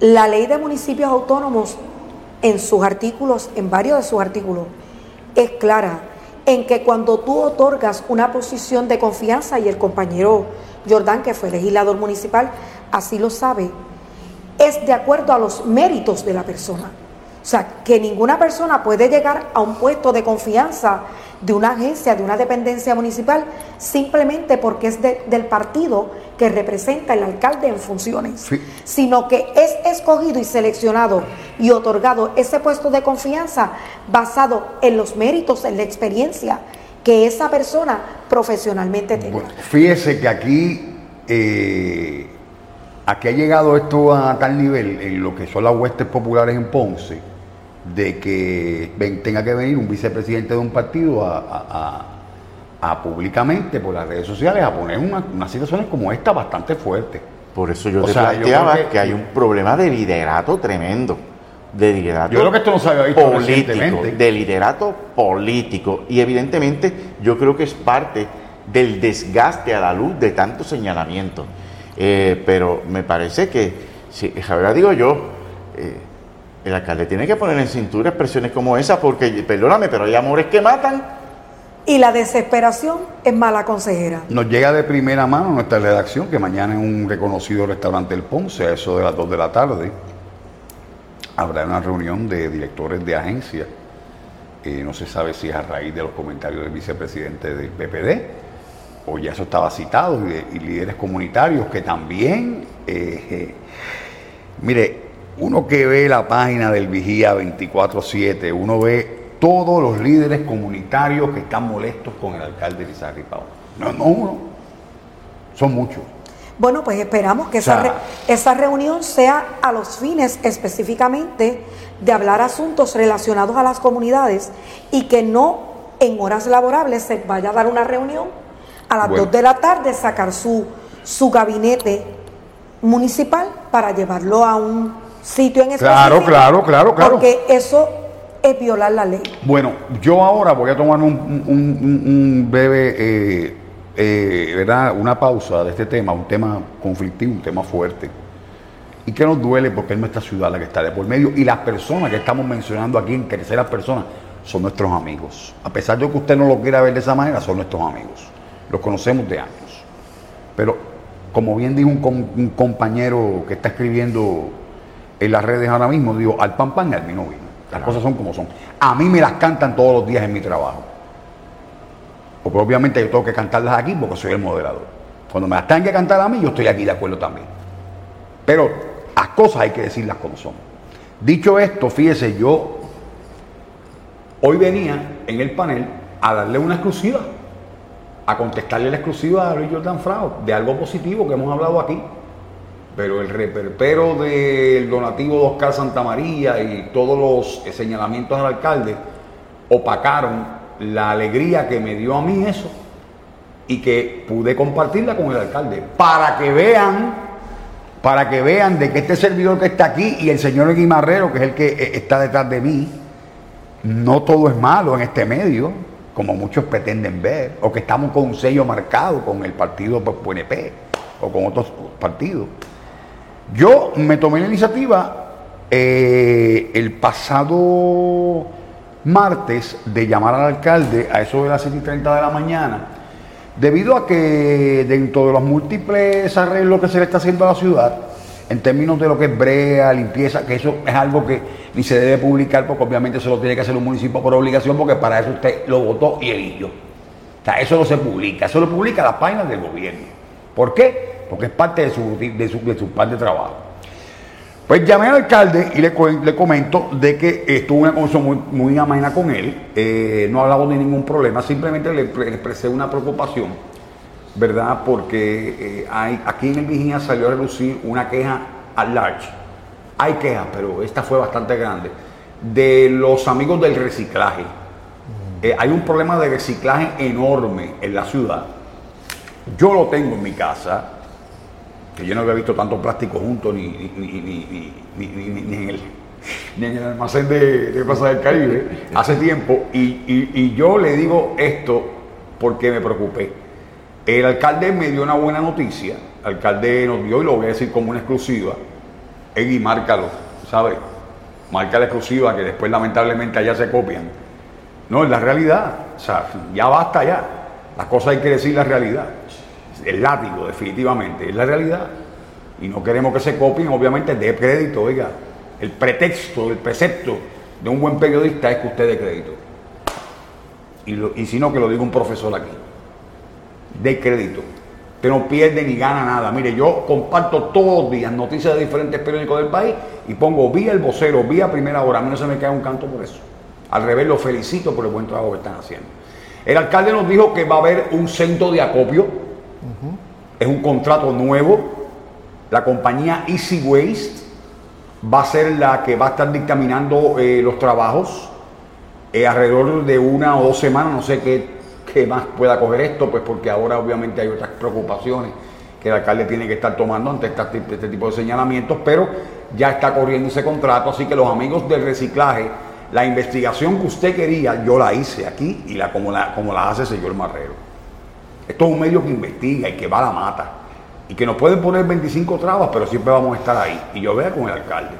la ley de municipios autónomos en sus artículos, en varios de sus artículos, es clara en que cuando tú otorgas una posición de confianza, y el compañero Jordán, que fue legislador municipal, así lo sabe, es de acuerdo a los méritos de la persona. O sea, que ninguna persona puede llegar a un puesto de confianza de una agencia, de una dependencia municipal, simplemente porque es de- del partido que representa el alcalde en funciones, Sí. sino que es escogido y seleccionado y otorgado ese puesto de confianza basado en los méritos, en la experiencia que esa persona profesionalmente tenga. Bueno, fíjese que aquí, eh, aquí ha llegado esto a tal nivel en lo que son las huestes populares en Ponce, de que ven- tenga que venir un vicepresidente de un partido a, a- a- a públicamente por las redes sociales a poner una- unas situaciones como esta bastante fuertes. Por eso yo O te sea, planteaba que, que- hay un problema de liderato tremendo. de liderato Yo creo que esto no se había visto político, de liderato político. Y evidentemente yo creo que es parte del desgaste a la luz de tantos señalamientos. Eh, pero me parece que, si, ahora digo yo, eh, el alcalde tiene que poner en cintura expresiones como esa, porque, perdóname, pero hay amores que matan. Y la desesperación es mala consejera. Nos llega de primera mano nuestra redacción que mañana en un reconocido restaurante El Ponce, a eso de las 2 de la tarde, habrá una reunión de directores de agencias. Eh, no se sabe si es a raíz de los comentarios del vicepresidente del PPD o ya eso estaba citado, y, de- y líderes comunitarios que también, eh, eh, mire, uno que ve la página del Vigía 24-7, uno ve todos los líderes comunitarios que están molestos con el alcalde Lizarri Pau. No, no uno, son muchos. Bueno, pues esperamos que O sea- esa, re- esa reunión sea a los fines específicamente de hablar asuntos relacionados a las comunidades y que no en horas laborables se vaya a dar una reunión a las Bueno. 2 de la tarde, sacar su, su gabinete municipal para llevarlo a un sitio en específico. Claro, claro, claro, claro. Porque eso es violar la ley. Bueno, yo ahora voy a tomar un, un- un- un breve, eh, eh, ¿verdad? Una pausa de este tema, un tema conflictivo, un tema fuerte. Y que nos duele porque es nuestra ciudad la que está de por medio. Y las personas que estamos mencionando aquí en terceras personas son nuestros amigos. A pesar de que usted no lo quiera ver de esa manera, son nuestros amigos. Los conocemos de años. Pero, como bien dijo un, com- un compañero que está escribiendo en las redes ahora mismo, digo, al pan pan y al vino vino. Las cosas son como son. A mí me las cantan todos los días en mi trabajo. Porque obviamente yo tengo que cantarlas aquí porque soy el moderador. Cuando me las tengan que cantar a mí, yo estoy aquí de acuerdo también. Pero las cosas hay que decirlas como son. Dicho esto, fíjese, yo hoy venía en el panel a darle una exclusiva, a contestarle la exclusiva a Luis Jordan Frao de algo positivo que hemos hablado aquí. Pero el reperpero del donativo de Oscar Santamaría y todos los señalamientos al alcalde opacaron la alegría que me dio a mí eso y que pude compartirla con el alcalde para que vean para que vean de que este servidor que está aquí y el señor Guimarrero, que es el que eh, está detrás de mí, no todo es malo en este medio, como muchos pretenden ver, o que estamos con un sello marcado con el partido pues, PNP o con otros partidos. Yo me tomé la iniciativa eh, el pasado martes de llamar al alcalde a eso de las 7 y 30 de la mañana, debido a que dentro de los múltiples arreglos que se le está haciendo a la ciudad, en términos de lo que es brea, limpieza, que eso es algo que ni se debe publicar porque obviamente eso lo tiene que hacer un municipio por obligación porque para eso usted lo votó y eligió. O sea, eso no se publica, eso lo publica las páginas del gobierno. ¿Por qué? Porque es parte de su, de su, de su plan de trabajo. Pues llamé al alcalde y le, le comento de que estuvo una conversación muy, muy amena con él, eh, no hablamos de ningún problema, simplemente le, le expresé una preocupación, ¿verdad? Porque eh, hay, aquí en el Vigía salió a relucir una queja at large. Hay quejas, pero esta fue bastante grande, de los amigos del reciclaje. Eh, hay un problema de reciclaje enorme en la ciudad. Yo lo tengo en mi casa, que yo no había visto tanto plástico junto ni, ni, ni, ni- en, el, en el almacén de, de del Caribe hace tiempo. Y, y- y yo le digo esto porque me preocupé. El alcalde me dio una buena noticia. El alcalde nos dio, y lo voy a decir como una exclusiva, Egui, márcalo, ¿sabes? Marca la exclusiva que después lamentablemente allá se copian. No, es la realidad. O sea, ya basta ya. Las cosas hay que decir la realidad. El látigo, definitivamente, es la realidad. Y no queremos que se copien, obviamente, de crédito, oiga. El pretexto, el precepto de un buen periodista es que usted dé crédito. Y, y si no, que lo diga un profesor aquí. De crédito. Usted no pierde ni gana nada. Mire, yo comparto todos los días noticias de diferentes periódicos del país y pongo vía el vocero, vía primera hora. A mí no se me cae un canto por eso. Al revés, lo felicito por el buen trabajo que están haciendo. El alcalde nos dijo que va a haber un centro de acopio. Es un contrato nuevo. La compañía Easy Waste va a ser la que va a estar dictaminando eh, los trabajos eh, alrededor de una o dos semanas, no sé qué, qué más pueda coger esto, pues porque ahora obviamente hay otras preocupaciones que el alcalde tiene que estar tomando ante este tipo de señalamientos, pero ya está corriendo ese contrato, así que los amigos del reciclaje, la investigación que usted quería, yo la hice aquí y la como la, como la hace el señor Marrero. Esto es un medio que investiga y que va a la mata. Y que nos pueden poner 25 trabas, pero siempre vamos a estar ahí. Y yo vea con el alcalde.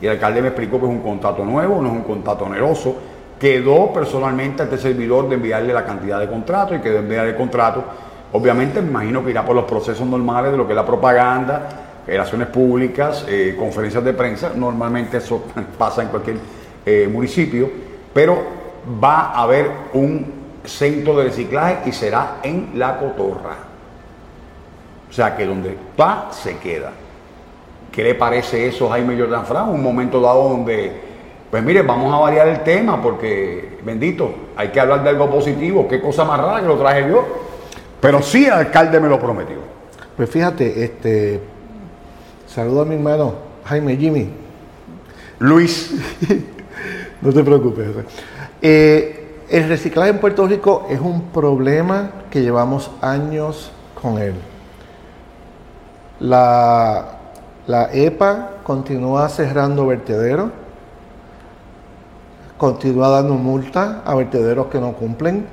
Y el alcalde me explicó que es un contrato nuevo, no es un contrato oneroso. Quedó personalmente ante el servidor de enviarle la cantidad de contrato y quedó enviar el contrato. Obviamente me imagino que irá por los procesos normales de lo que es la propaganda, relaciones públicas, eh, conferencias de prensa. Normalmente eso [LAUGHS] pasa en cualquier eh, municipio. Pero va a haber un centro de reciclaje y será en La Cotorra. O sea que donde va, se queda. ¿Qué le parece eso, Jaime Jordan Fran? Un momento dado donde, pues mire, vamos a variar el tema porque, bendito, hay que hablar de algo positivo. Qué cosa más rara que lo traje yo. Pero sí el alcalde me lo prometió. Pues fíjate, este, saludo a mi hermano Jaime Jimmy. Luis, [LAUGHS] No te preocupes. Eh, el reciclaje en Puerto Rico es un problema que llevamos años con él. La, EPA continúa cerrando vertederos, continúa dando multas a vertederos que no cumplen.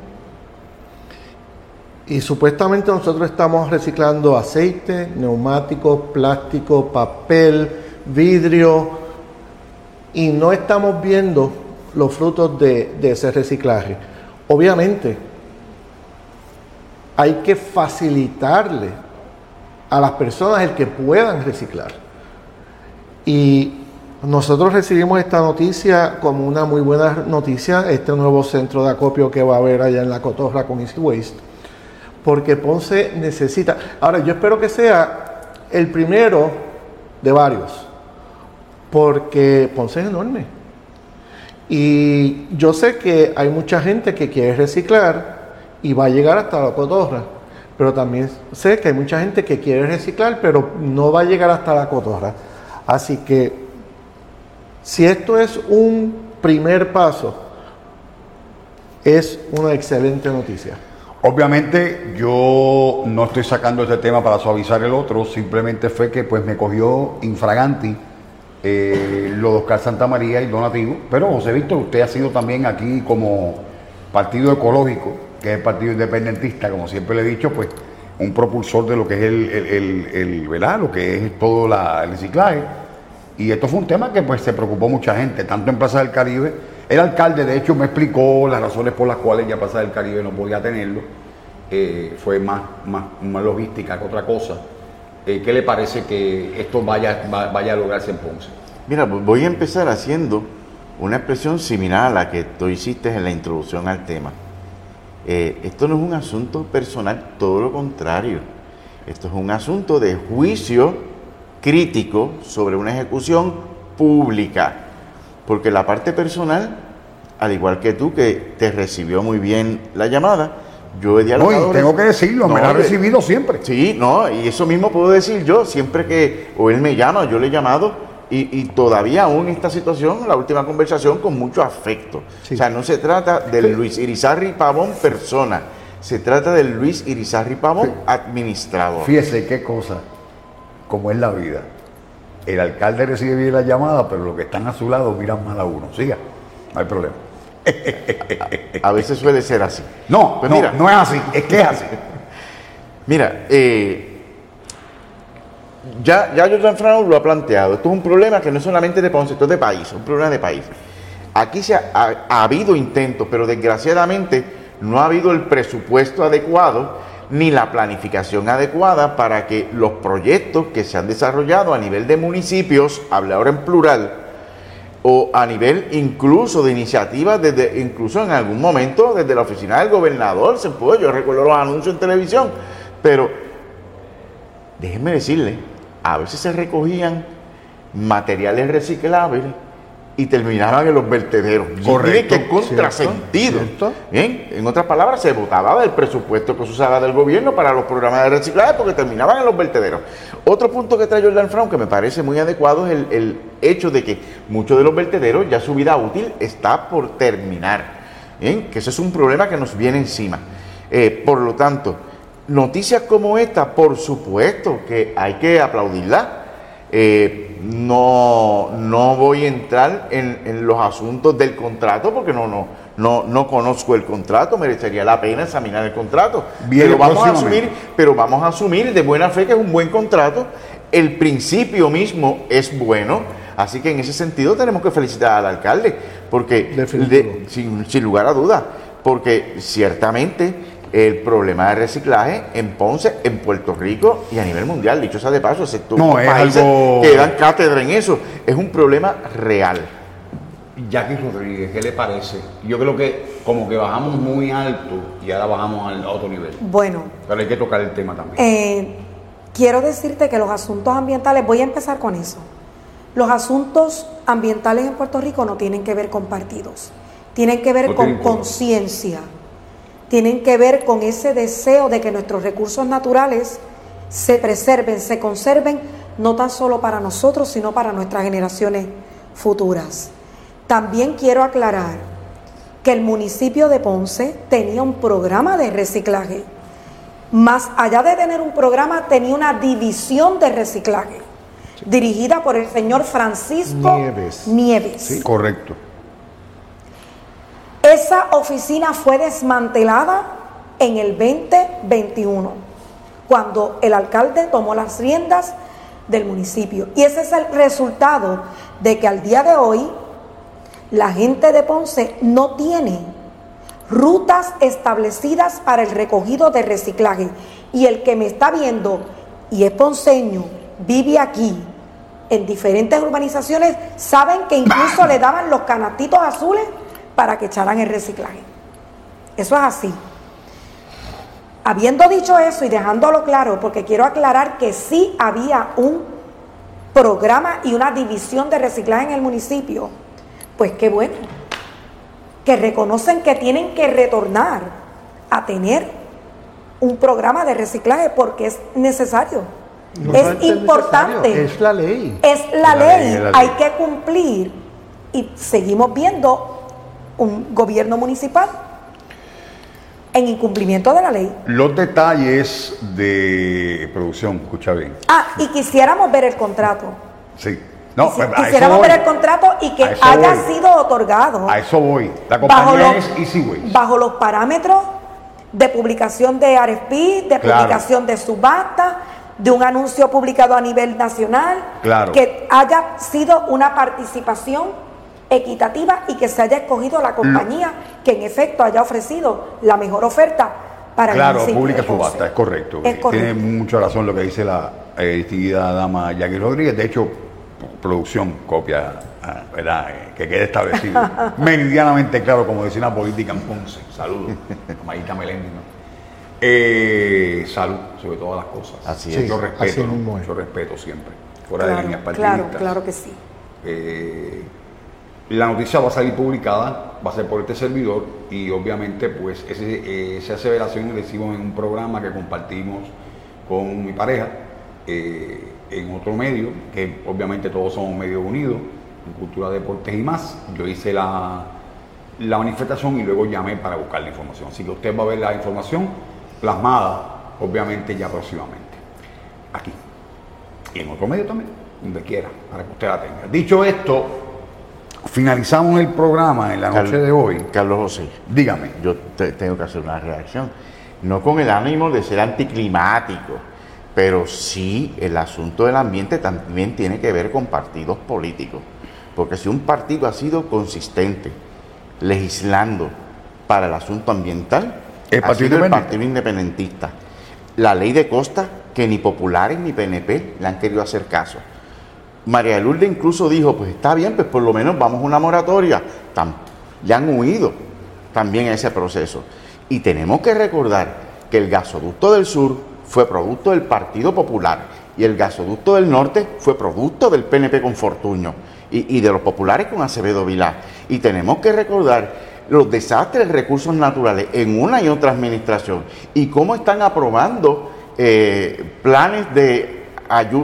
Y supuestamente nosotros estamos reciclando aceite, neumáticos, plástico, papel, vidrio, y no estamos viendo los frutos de, ese reciclaje. Obviamente, hay que facilitarle a las personas el que puedan reciclar. Y nosotros recibimos esta noticia como una muy buena noticia, este nuevo centro de acopio que va a haber allá en la Cotorra con Easy Waste, porque Ponce necesita, ahora yo espero que sea el primero de varios, porque Ponce es enorme. Y yo sé que hay mucha gente que quiere reciclar y va a llegar hasta la cotorra, pero también sé que hay mucha gente que quiere reciclar, pero no va a llegar hasta la cotorra. Así que si esto es un primer paso, es una excelente noticia. obviamente yo no estoy sacando este tema para suavizar el otro, simplemente fue que pues me cogió infraganti eh, lo de Oscar Santa María y Donativo, pero José Víctor, usted ha sido también aquí como partido ecológico, que es el partido independentista, como siempre le he dicho, pues un propulsor de lo que es el, el. Lo que es todo la, el reciclaje. Y esto fue un tema que pues se preocupó mucha gente, tanto en Plaza del Caribe. El alcalde, de hecho, me explicó las razones por las cuales ya Plaza del Caribe no podía tenerlo. Eh, fue más, más, más logística que otra cosa. Eh, ¿Qué le parece que esto vaya, va- vaya a lograrse en Ponce? Mira, pues voy a empezar haciendo una expresión similar a la que tú hiciste en la introducción al tema. Eh, esto no es un asunto personal, todo lo contrario. Esto es un asunto de juicio crítico sobre una ejecución pública. Porque la parte personal, al igual que tú, que te recibió muy bien la llamada, yo he No, dialogado... y tengo que decirlo, me la ha recibido siempre. Sí, no, y eso mismo puedo decir yo, siempre que o él me llama, o yo le he llamado, y, y todavía aún esta situación, la última conversación con mucho afecto. Sí. O sea, no se trata del Luis Irizarri Pavón persona, se trata del Luis Irizarri Pavón administrador. Fíjese qué cosa, como es la vida. El alcalde recibe bien la llamada, pero los que están a su lado miran mal a uno. Siga, no hay problema. A veces suele ser así. No, Pues no, mira. no es así, es que es así. [LAUGHS] Mira, eh, ya, ya Jordan Franco lo ha planteado. Esto es un problema que no es solamente de Ponce, esto es de país, es un problema de país. Aquí se ha, ha- ha habido intentos, pero desgraciadamente no ha habido el presupuesto adecuado ni la planificación adecuada para que los proyectos que se han desarrollado a nivel de municipios, hable ahora en plural, o a nivel incluso de iniciativas, desde, incluso en algún momento desde la oficina del gobernador se pudo, yo recuerdo los anuncios en televisión, pero déjenme decirle, a veces se recogían materiales reciclables y terminaban en los vertederos. Correcto, qué contrasentido. cierto. En otras palabras, se votaba del presupuesto que se usaba del gobierno para los programas de reciclaje porque terminaban en los vertederos. Otro punto que trae Jordan Fraun que me parece muy adecuado es el, el hecho de que muchos de los vertederos ya su vida útil está por terminar. Bien, que ese es un problema que nos viene encima. Eh, por lo tanto, noticias como esta, por supuesto que hay que aplaudirla. Eh, no, no voy a entrar en, en los asuntos del contrato porque no, no, no, no conozco el contrato, merecería la pena examinar el contrato. Bien, pero, vamos a asumir, pero vamos a asumir de buena fe que es un buen contrato. El principio mismo es bueno. Así que en ese sentido tenemos que felicitar al alcalde, porque de- sin, sin lugar a dudas, porque ciertamente el problema de reciclaje en Ponce, en Puerto Rico y a nivel mundial, dicho sea de paso, excepto No, es países algo- que dan cátedra en eso, es un problema real. Jackie Rodríguez, ¿qué le parece? Yo creo que como que bajamos muy alto y ahora bajamos al- a otro nivel. Bueno, Pero hay que tocar el tema también. eh, quiero decirte que los asuntos ambientales, voy a empezar con eso. Los asuntos ambientales en Puerto Rico no tienen que ver con partidos, tienen que ver No con conciencia, tienen que ver con ese deseo de que nuestros recursos naturales se preserven, se conserven, no tan solo para nosotros, sino para nuestras generaciones futuras. También quiero aclarar que el municipio de Ponce tenía un programa de reciclaje. Más allá de tener un programa, tenía una división de reciclaje dirigida por el señor Francisco Nieves. Nieves. Sí, correcto. Esa oficina fue desmantelada en el 2021, cuando el alcalde tomó las riendas del municipio. Y ese es el resultado de que al día de hoy la gente de Ponce no tiene rutas establecidas para el recogido de reciclaje. Y el que me está viendo y es ponceño, vive aquí, en diferentes urbanizaciones, saben que incluso le daban los canastitos azules para que echaran el reciclaje. Eso es así. Habiendo dicho eso y dejándolo claro, porque quiero aclarar que sí había un programa y una división de reciclaje en el municipio, pues qué bueno, que reconocen que tienen que retornar a tener un programa de reciclaje porque es necesario, No es importante. necesario, Es la ley. Es la, La ley, hay que cumplir y seguimos viendo un gobierno municipal en incumplimiento de la ley. Los detalles de producción, escucha bien. Ah, y quisiéramos ver el contrato. Sí. No, Quisi- eso quisiéramos voy. ver el contrato y que haya voy. sido otorgado A eso voy. La bajo compañía los, es Easyways. bajo los parámetros de publicación de RFP, de Claro. publicación de subasta, de un anuncio publicado a nivel nacional, Claro. que haya sido una participación equitativa y que se haya escogido la compañía que en efecto haya ofrecido la mejor oferta para el Claro, pública subasta, es correcto. Es Tiene correcto. mucha razón lo que dice la eh, distinguida dama Jackie Rodríguez. De hecho, producción, copia, ah, ¿verdad? Eh, que quede establecido. [LAUGHS] meridianamente claro, como decía una política en Ponce. Saludos. Mayita Meléndez, ¿no? Eh, salud, sobre todas las cosas. Así es. respeto, Así ¿no? mismo es. Mucho respeto siempre. Fuera de líneas Claro, partidistas. claro, claro que sí. Eh, la noticia va a salir publicada, va a ser por este servidor y obviamente pues ese, esa aseveración la hicimos en un programa que compartimos con mi pareja eh, en otro medio, que obviamente todos somos medios unidos, en cultura, deportes y más. Yo hice la, la manifestación y luego llamé para buscar la información. Así que usted va a ver la información plasmada, obviamente ya próximamente, aquí y en otro medio también, donde quiera, para que usted la tenga. Dicho esto, finalizamos el programa en la noche Carlos- de hoy. Carlos José, Dígame. yo te- tengo que hacer una reacción. No con el ánimo de ser anticlimático, pero sí el asunto del ambiente también tiene que ver con partidos políticos. Porque si un partido ha sido consistente legislando para el asunto ambiental, El ha Partido sido el. Partido Independentista. La ley de costa, que ni populares ni PNP le han querido hacer caso. María de Lourdes incluso dijo, pues está bien, pues por lo menos vamos a una moratoria. Ya han huido también a ese proceso. Y tenemos que recordar que el gasoducto del sur fue producto del Partido Popular y el gasoducto del norte fue producto del PNP con Fortuño y, de los populares con Acevedo Vilá. Y tenemos que recordar los desastres de recursos naturales en una y otra administración y cómo están aprobando eh, planes de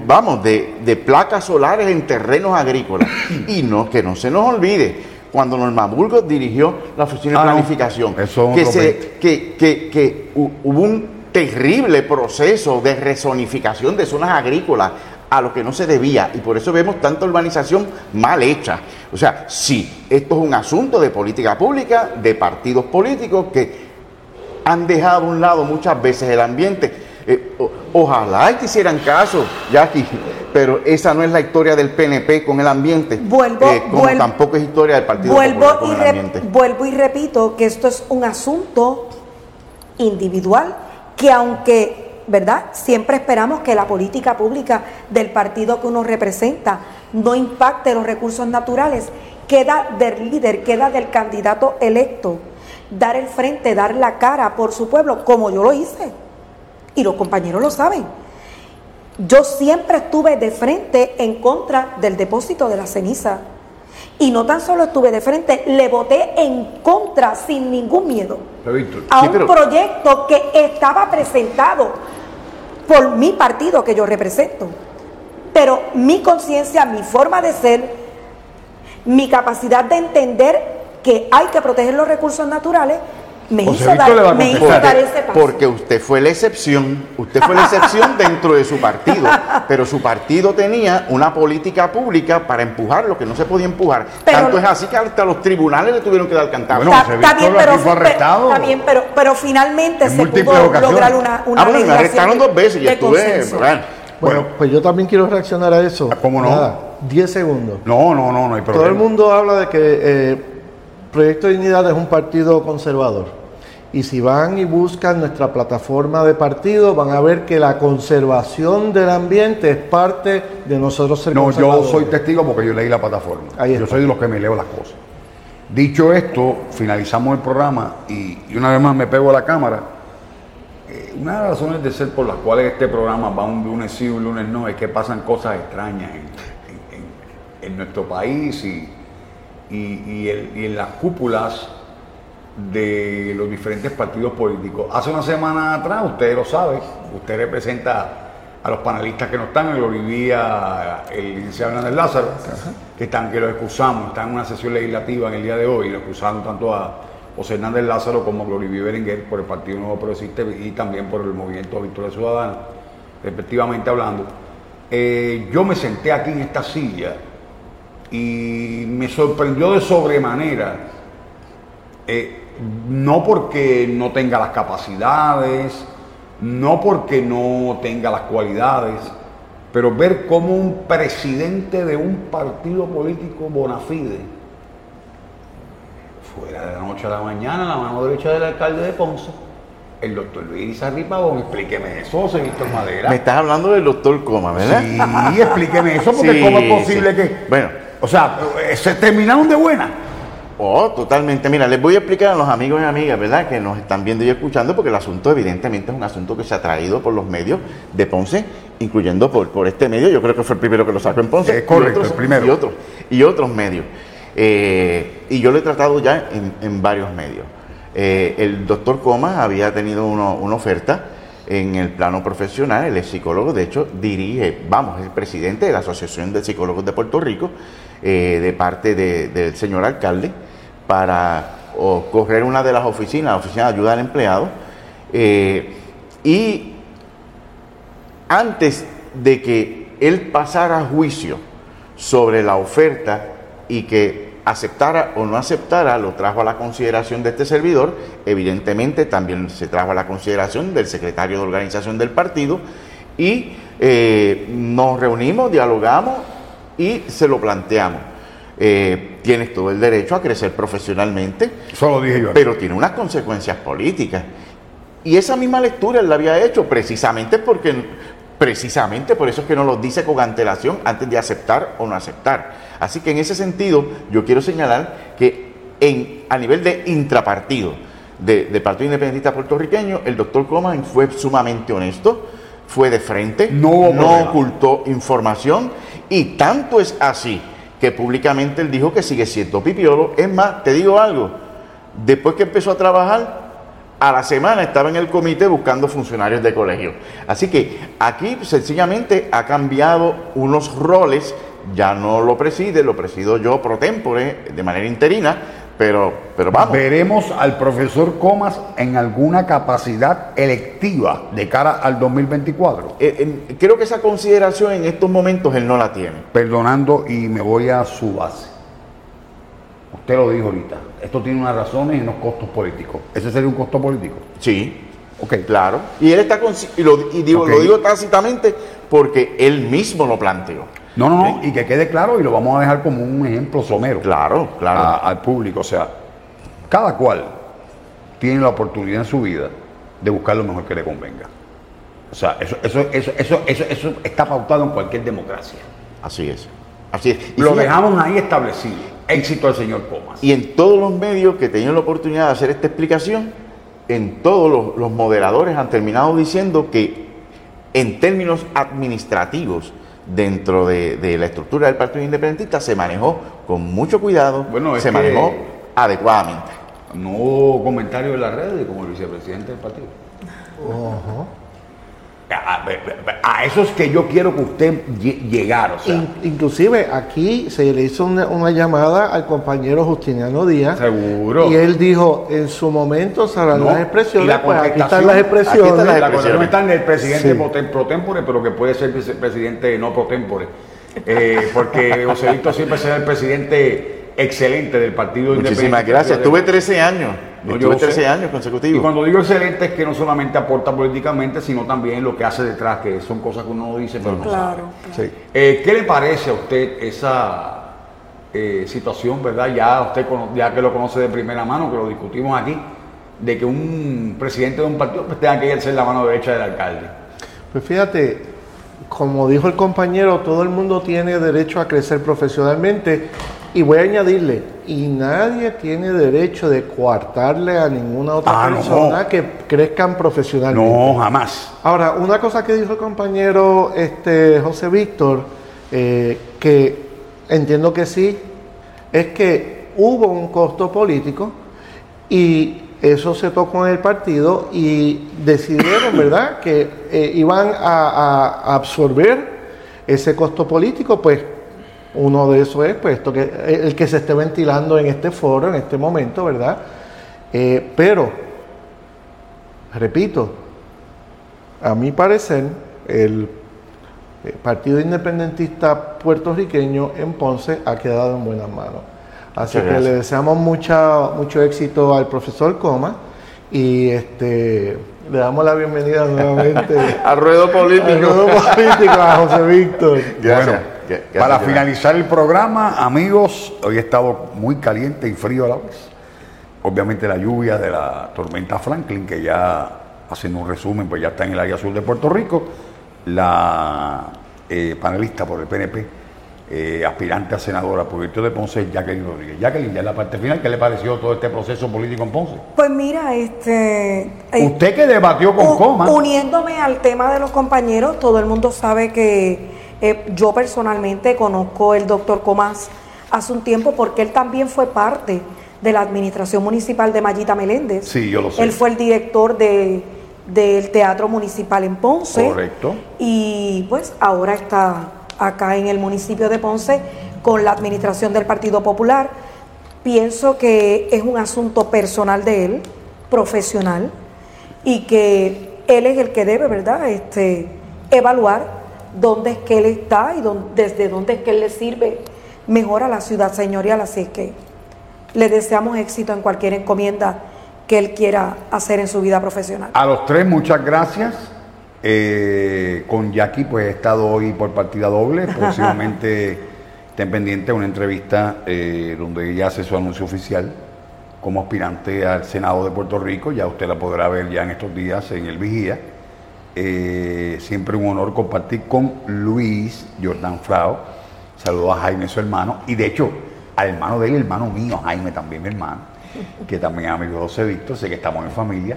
vamos, de, de placas solares en terrenos agrícolas. [CLEARS THROAT] Y no, que no se nos olvide, cuando Norma Burgos dirigió la oficina de Ah, planificación, que, se, que, que, que hu- hubo un terrible proceso de rezonificación de zonas agrícolas a lo que no se debía y por eso vemos tanta urbanización mal hecha. O sea, sí, esto es un asunto de política pública, de partidos políticos que han dejado a un lado muchas veces el ambiente. Eh, o- ojalá y te hicieran caso, Jackie, pero esa no es la historia del PNP con el ambiente, eh, Vuelvo- como vuel- tampoco es historia del Partido Vuelvo Popular con y, el ambiente. vuelvo y repito que esto es un asunto individual que aunque, ¿verdad? Siempre esperamos que la política pública del partido que uno representa no impacte los recursos naturales, queda del líder, queda del candidato electo, dar el frente, dar la cara por su pueblo, como yo lo hice. Y los compañeros lo saben. Yo siempre estuve de frente en contra del depósito de la ceniza. Y no tan solo estuve de frente, le voté en contra sin ningún miedo Víctor, a Sí, un pero- proyecto que estaba presentado por mi partido que yo represento. Pero mi conciencia, mi forma de ser, mi capacidad de entender que hay que proteger los recursos naturales, me José hizo, Víctor dar, me hizo dar ese paso. Porque usted fue la excepción, usted fue la excepción [LAUGHS] dentro de su partido, pero su partido tenía una política pública para empujar lo que no se podía empujar. Pero- Tanto es así que hasta los tribunales le tuvieron que dar cantazo. Bueno, Está, José está bien, pero, fue pero- arrestado. está bien, pero, pero finalmente En se pudo ocasiones. lograr una, una ah, bueno, me arrestaron dos veces y estuve. bueno, Bueno, pues yo también quiero reaccionar a eso. ¿Cómo no? Nada, 10 segundos. no, no, no, no hay problema. Todo el mundo habla de que eh, Proyecto de Dignidad es un partido conservador. Y si van y buscan nuestra plataforma de partido, van a ver que la conservación del ambiente es parte de nosotros ser No, yo soy testigo porque yo leí la plataforma. Yo soy de los que me leo las cosas. Dicho esto, finalizamos el programa y, y una vez más me pego a la cámara. Eh, una de las razones de ser por las cuales este programa va un lunes sí, un lunes no, es que pasan cosas extrañas en, en- en- en nuestro país y, y- y el- y en las cúpulas de los diferentes partidos políticos. Hace una semana atrás, usted lo sabe, usted representa a los panelistas que no están, el Olivía, el licenciado Hernández Lázaro, que están, que lo excusamos, están en una sesión legislativa en el día de hoy, lo excusaron tanto a José Hernández Lázaro como a Glorivía Berenguer por el Partido Nuevo Progresista y también por el Movimiento Victoria Ciudadana, respectivamente hablando. Eh, yo me senté aquí en esta silla y me sorprendió de sobremanera eh, no porque no tenga las capacidades, no porque no tenga las cualidades, pero ver cómo un presidente de un partido político bona fide, fuera de la noche a la mañana, la mano derecha del alcalde de Ponce, el doctor Luis Arripabón, explíqueme eso, José Víctor Madera. me estás hablando del doctor Coma, ¿verdad? Sí, explíqueme eso, porque [LAUGHS] Sí, cómo es posible sí. que... Bueno. O sea, eh, se terminaron de buena. Oh, totalmente. Mira, les voy a explicar a los amigos y amigas, ¿verdad?, que nos están viendo y escuchando, porque el asunto evidentemente es un asunto que se ha traído por los medios de Ponce, incluyendo por, por este medio. Yo creo que fue el primero que lo sacó en Ponce. Es correcto, y otros, el primero. Y otros, y otros medios. Eh, y yo lo he tratado ya en, en varios medios. Eh, el doctor Comas había tenido uno- una oferta en el plano profesional, él es psicólogo, de hecho dirige, vamos, es el presidente de la Asociación de Psicólogos de Puerto Rico, eh, de parte de- del señor alcalde, para o, correr una de las oficinas, la oficina de ayuda al empleado, eh, y antes de que él pasara juicio sobre la oferta y que aceptara o no aceptara, lo trajo a la consideración de este servidor, evidentemente también se trajo a la consideración del secretario de organización del partido y eh, nos reunimos, dialogamos y se lo planteamos. Eh, tienes todo el derecho a crecer profesionalmente, dije yo. pero tiene unas consecuencias políticas. Y esa misma lectura él la había hecho precisamente porque, precisamente por eso es que no lo dice con antelación antes de aceptar o no aceptar. Así que en ese sentido yo quiero señalar que en, a nivel de intrapartido de- del Partido Independentista Puertorriqueño, el doctor Coman fue sumamente honesto, fue de frente, No ocultó información y tanto es así que públicamente él dijo que sigue siendo pipiolo. Es más, te digo algo, después que empezó a trabajar, a la semana estaba en el comité buscando funcionarios de colegio. Así que aquí sencillamente ha cambiado unos roles, ya no lo preside, lo presido yo pro tempore, de manera interina, Pero, pero vamos. Veremos al profesor Comas en alguna capacidad electiva de cara al 2024. Eh, eh, creo que esa consideración en estos momentos él no la tiene. Perdonando y me voy a su base. Usted lo dijo ahorita. Esto tiene unas razones y unos costos políticos. ¿Ese sería un costo político? Sí, Ok. claro. Y él está y lo, y digo, lo digo tácitamente porque él mismo lo planteó. No, no, no. Y que quede claro y lo vamos a dejar como un ejemplo somero. Claro, claro. a- al público. O sea, cada cual tiene la oportunidad en su vida de buscar lo mejor que le convenga. O sea, eso, eso, eso, eso, eso, eso está pautado en cualquier democracia. Así es. Así es. Y Lo dejamos ahí establecido. Éxito del señor Comas. Y en todos los medios que tenían la oportunidad de hacer esta explicación, en todos los, los moderadores han terminado diciendo que en términos administrativos, dentro de, de la estructura del Partido Independentista, se manejó con mucho cuidado, Bueno, se manejó adecuadamente. No hubo comentarios en las redes como el vicepresidente del partido. A- a eso es que yo quiero que usted lle- llegara. O sea, In- inclusive aquí se le hizo una, una llamada al compañero Justiniano Díaz. Seguro. Y él dijo, en su momento se harán No, las y expresiones, la pues aquí están las aquí están expresiones. las La cuestión está en el presidente Sí. pro tem- pro tempore, pero que puede ser vicepresidente no pro tempore. Eh, porque José Víctor siempre será el presidente excelente del Partido Muchísimas Independiente. gracias. Tuve 13 años. No, yo Tuve lo sé. 13 años Y consecutivos. cuando digo excelente es que no solamente aporta políticamente, sino también lo que hace detrás, que son cosas que uno no dice, pero no sabe. Claro. Sí. Eh, ¿Qué le parece a usted esa eh, situación, verdad? Ya usted ya que lo conoce de primera mano, que lo discutimos aquí, de que un presidente de un partido pues, tenga que ser la mano derecha del alcalde. Pues fíjate, como dijo el compañero, todo el mundo tiene derecho a crecer profesionalmente y voy a añadirle, y nadie tiene derecho de coartarle a ninguna otra Ah, no. persona que crezcan profesionalmente. No, jamás. Ahora, una cosa que dijo el compañero este, José Víctor, eh, que entiendo que sí, es que hubo un costo político y eso se tocó en el partido y decidieron, [COUGHS] ¿verdad?, que eh, iban a- a absorber ese costo político, pues uno de esos es pues esto que el que se esté ventilando en este foro, en este momento, ¿verdad? Eh, pero, repito, a mi parecer, el eh, Partido Independentista puertorriqueño en Ponce ha quedado en buenas manos. Así que le deseamos mucha, mucho éxito al profesor Coma y este le damos la bienvenida nuevamente [LAUGHS] Al ruedo [LAUGHS] al político. nuevo político a José Víctor. Gracias. Bueno, Para finalizar el programa, amigos, hoy ha estado muy caliente y frío a la vez. Obviamente la lluvia de la tormenta Franklin, que ya, haciendo un resumen, pues ya está en el área sur de Puerto Rico. La eh, panelista por el PNP, eh, aspirante a senadora por el de Ponce, Jacqueline Rodríguez. Jacqueline, ya en la parte final, ¿qué le pareció todo este proceso político en Ponce? Pues mira, este. eh, Usted que debatió con u- Coma. Uniéndome al tema de los compañeros, todo el mundo sabe que eh, yo personalmente conozco el doctor Comas hace un tiempo porque él también fue parte de la administración municipal de Mayita Meléndez. Sí, yo lo sé. Él fue el director de, del Teatro Municipal en Ponce. Correcto. Y pues ahora está acá en el municipio de Ponce con la administración del Partido Popular. Pienso que es un asunto personal de él, profesional, y que él es el que debe, ¿verdad?, este, evaluar dónde es que él está y dónde- desde dónde es que él le sirve mejor a la ciudad señorial. Así es que le deseamos éxito en cualquier encomienda que él quiera hacer en su vida profesional. A los tres, muchas gracias. Eh, con Jackie, pues he estado hoy por partida doble. [LAUGHS] Próximamente estén pendientes una entrevista eh, donde ella hace su anuncio oficial como aspirante al Senado de Puerto Rico. Ya usted la podrá ver ya en estos días en el Vigía. Eh, siempre un honor compartir con Luis Jordan Frao. Saludos a Jaime, su hermano. Y de hecho, al hermano de él, hermano mío, Jaime también mi hermano, que también es amigo José Víctor, sé que estamos en familia.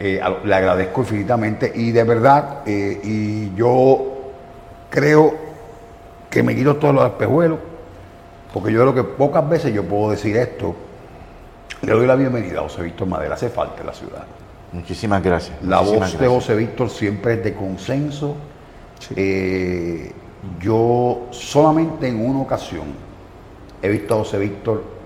Eh, le agradezco infinitamente y de verdad, eh, y yo creo que me quito todos los espejuelos, porque yo creo que pocas veces yo puedo decir esto. Le doy la bienvenida a José Víctor Madera, hace falta en la ciudad. Muchísimas gracias. La voz de. José Víctor siempre es de consenso. Eh, yo solamente en una ocasión he visto a José Víctor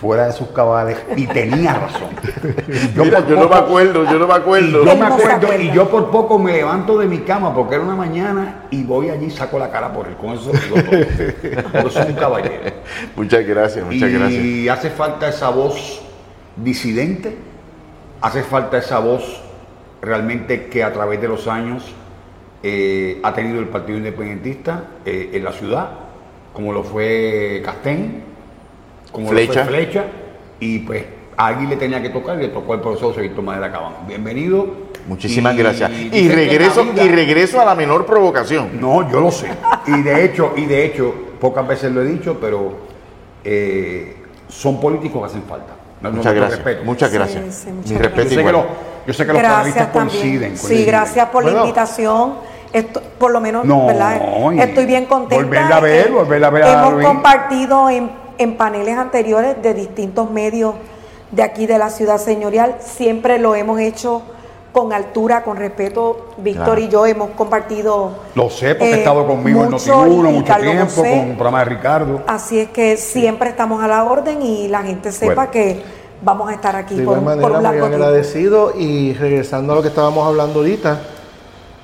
fuera de sus cabales y tenía razón. [LAUGHS] Yo, Mira, yo no me acuerdo, yo no me acuerdo. yo me acuerdo y yo por poco me levanto de mi cama porque era una mañana y voy allí y saco la cara por él. Con eso digo todo. Porque soy un caballero. [LAUGHS] Muchas gracias, muchas y gracias. hace falta esa voz disidente, hace falta esa voz realmente que a través de los años eh, ha tenido el Partido Independentista eh, en la ciudad, como lo fue Castén, como Flecha. lo fue Flecha, y pues a alguien le tenía que tocar y le tocó al profesor José Víctor Madera Cabán. Bienvenido. Muchísimas Y gracias. Y regreso, vida- y regreso a la menor provocación. no, yo lo sé. Y de hecho, y de hecho, pocas veces lo he dicho, pero eh, son políticos que hacen falta. No- Muchas no gracias. respeto. Muchas Sí, gracias. sí, muchas Mi Yo respeto sé, que los, yo sé que los panelistas Gracias coinciden. Sí, coinciden. gracias por Bueno. la invitación. Esto- por lo menos, No, ¿verdad? Estoy bien contenta. volverla a ver, Eh, volverla a ver a Hemos Luis. compartido en, en paneles anteriores de distintos medios de aquí de la ciudad señorial. Siempre lo hemos hecho con altura, con respeto. Víctor Claro. y yo hemos compartido. Lo sé porque eh, he estado conmigo en mucho Noti1 y- y mucho tiempo, José. con el programa de Ricardo. Así es que siempre estamos a la orden y la gente sepa Bueno. que vamos a estar aquí De por, por manera, un muy largo agradecido y regresando a lo que estábamos hablando ahorita,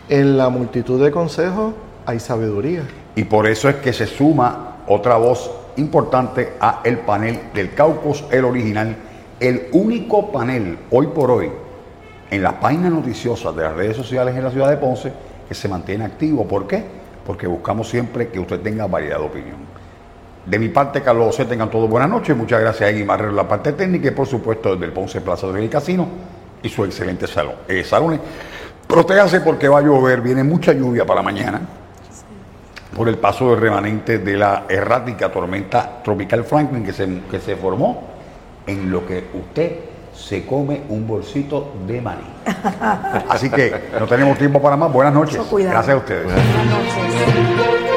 en la multitud de consejos hay sabiduría. Y por eso es que se suma otra voz importante a el panel del Caucus, el original, el único panel hoy por hoy en las páginas noticiosas de las redes sociales en la ciudad de Ponce que se mantiene activo. ¿Por qué? Porque buscamos siempre que usted tenga variedad de opinión. De mi parte, Carlos José, tengan todos buenas noches. Muchas gracias a Egui Marrero la parte técnica y por supuesto desde el Ponce Plaza del Casino y su excelente salón. Eh, salones. Protéjase porque va a llover, viene mucha lluvia para mañana por el paso del remanente de la errática tormenta tropical Franklin que se, que se formó en lo que usted se come un bolsito de maní. [LAUGHS] Así que no tenemos tiempo para más. Buenas noches. Mucho cuidado. Gracias a ustedes. Buenas noches.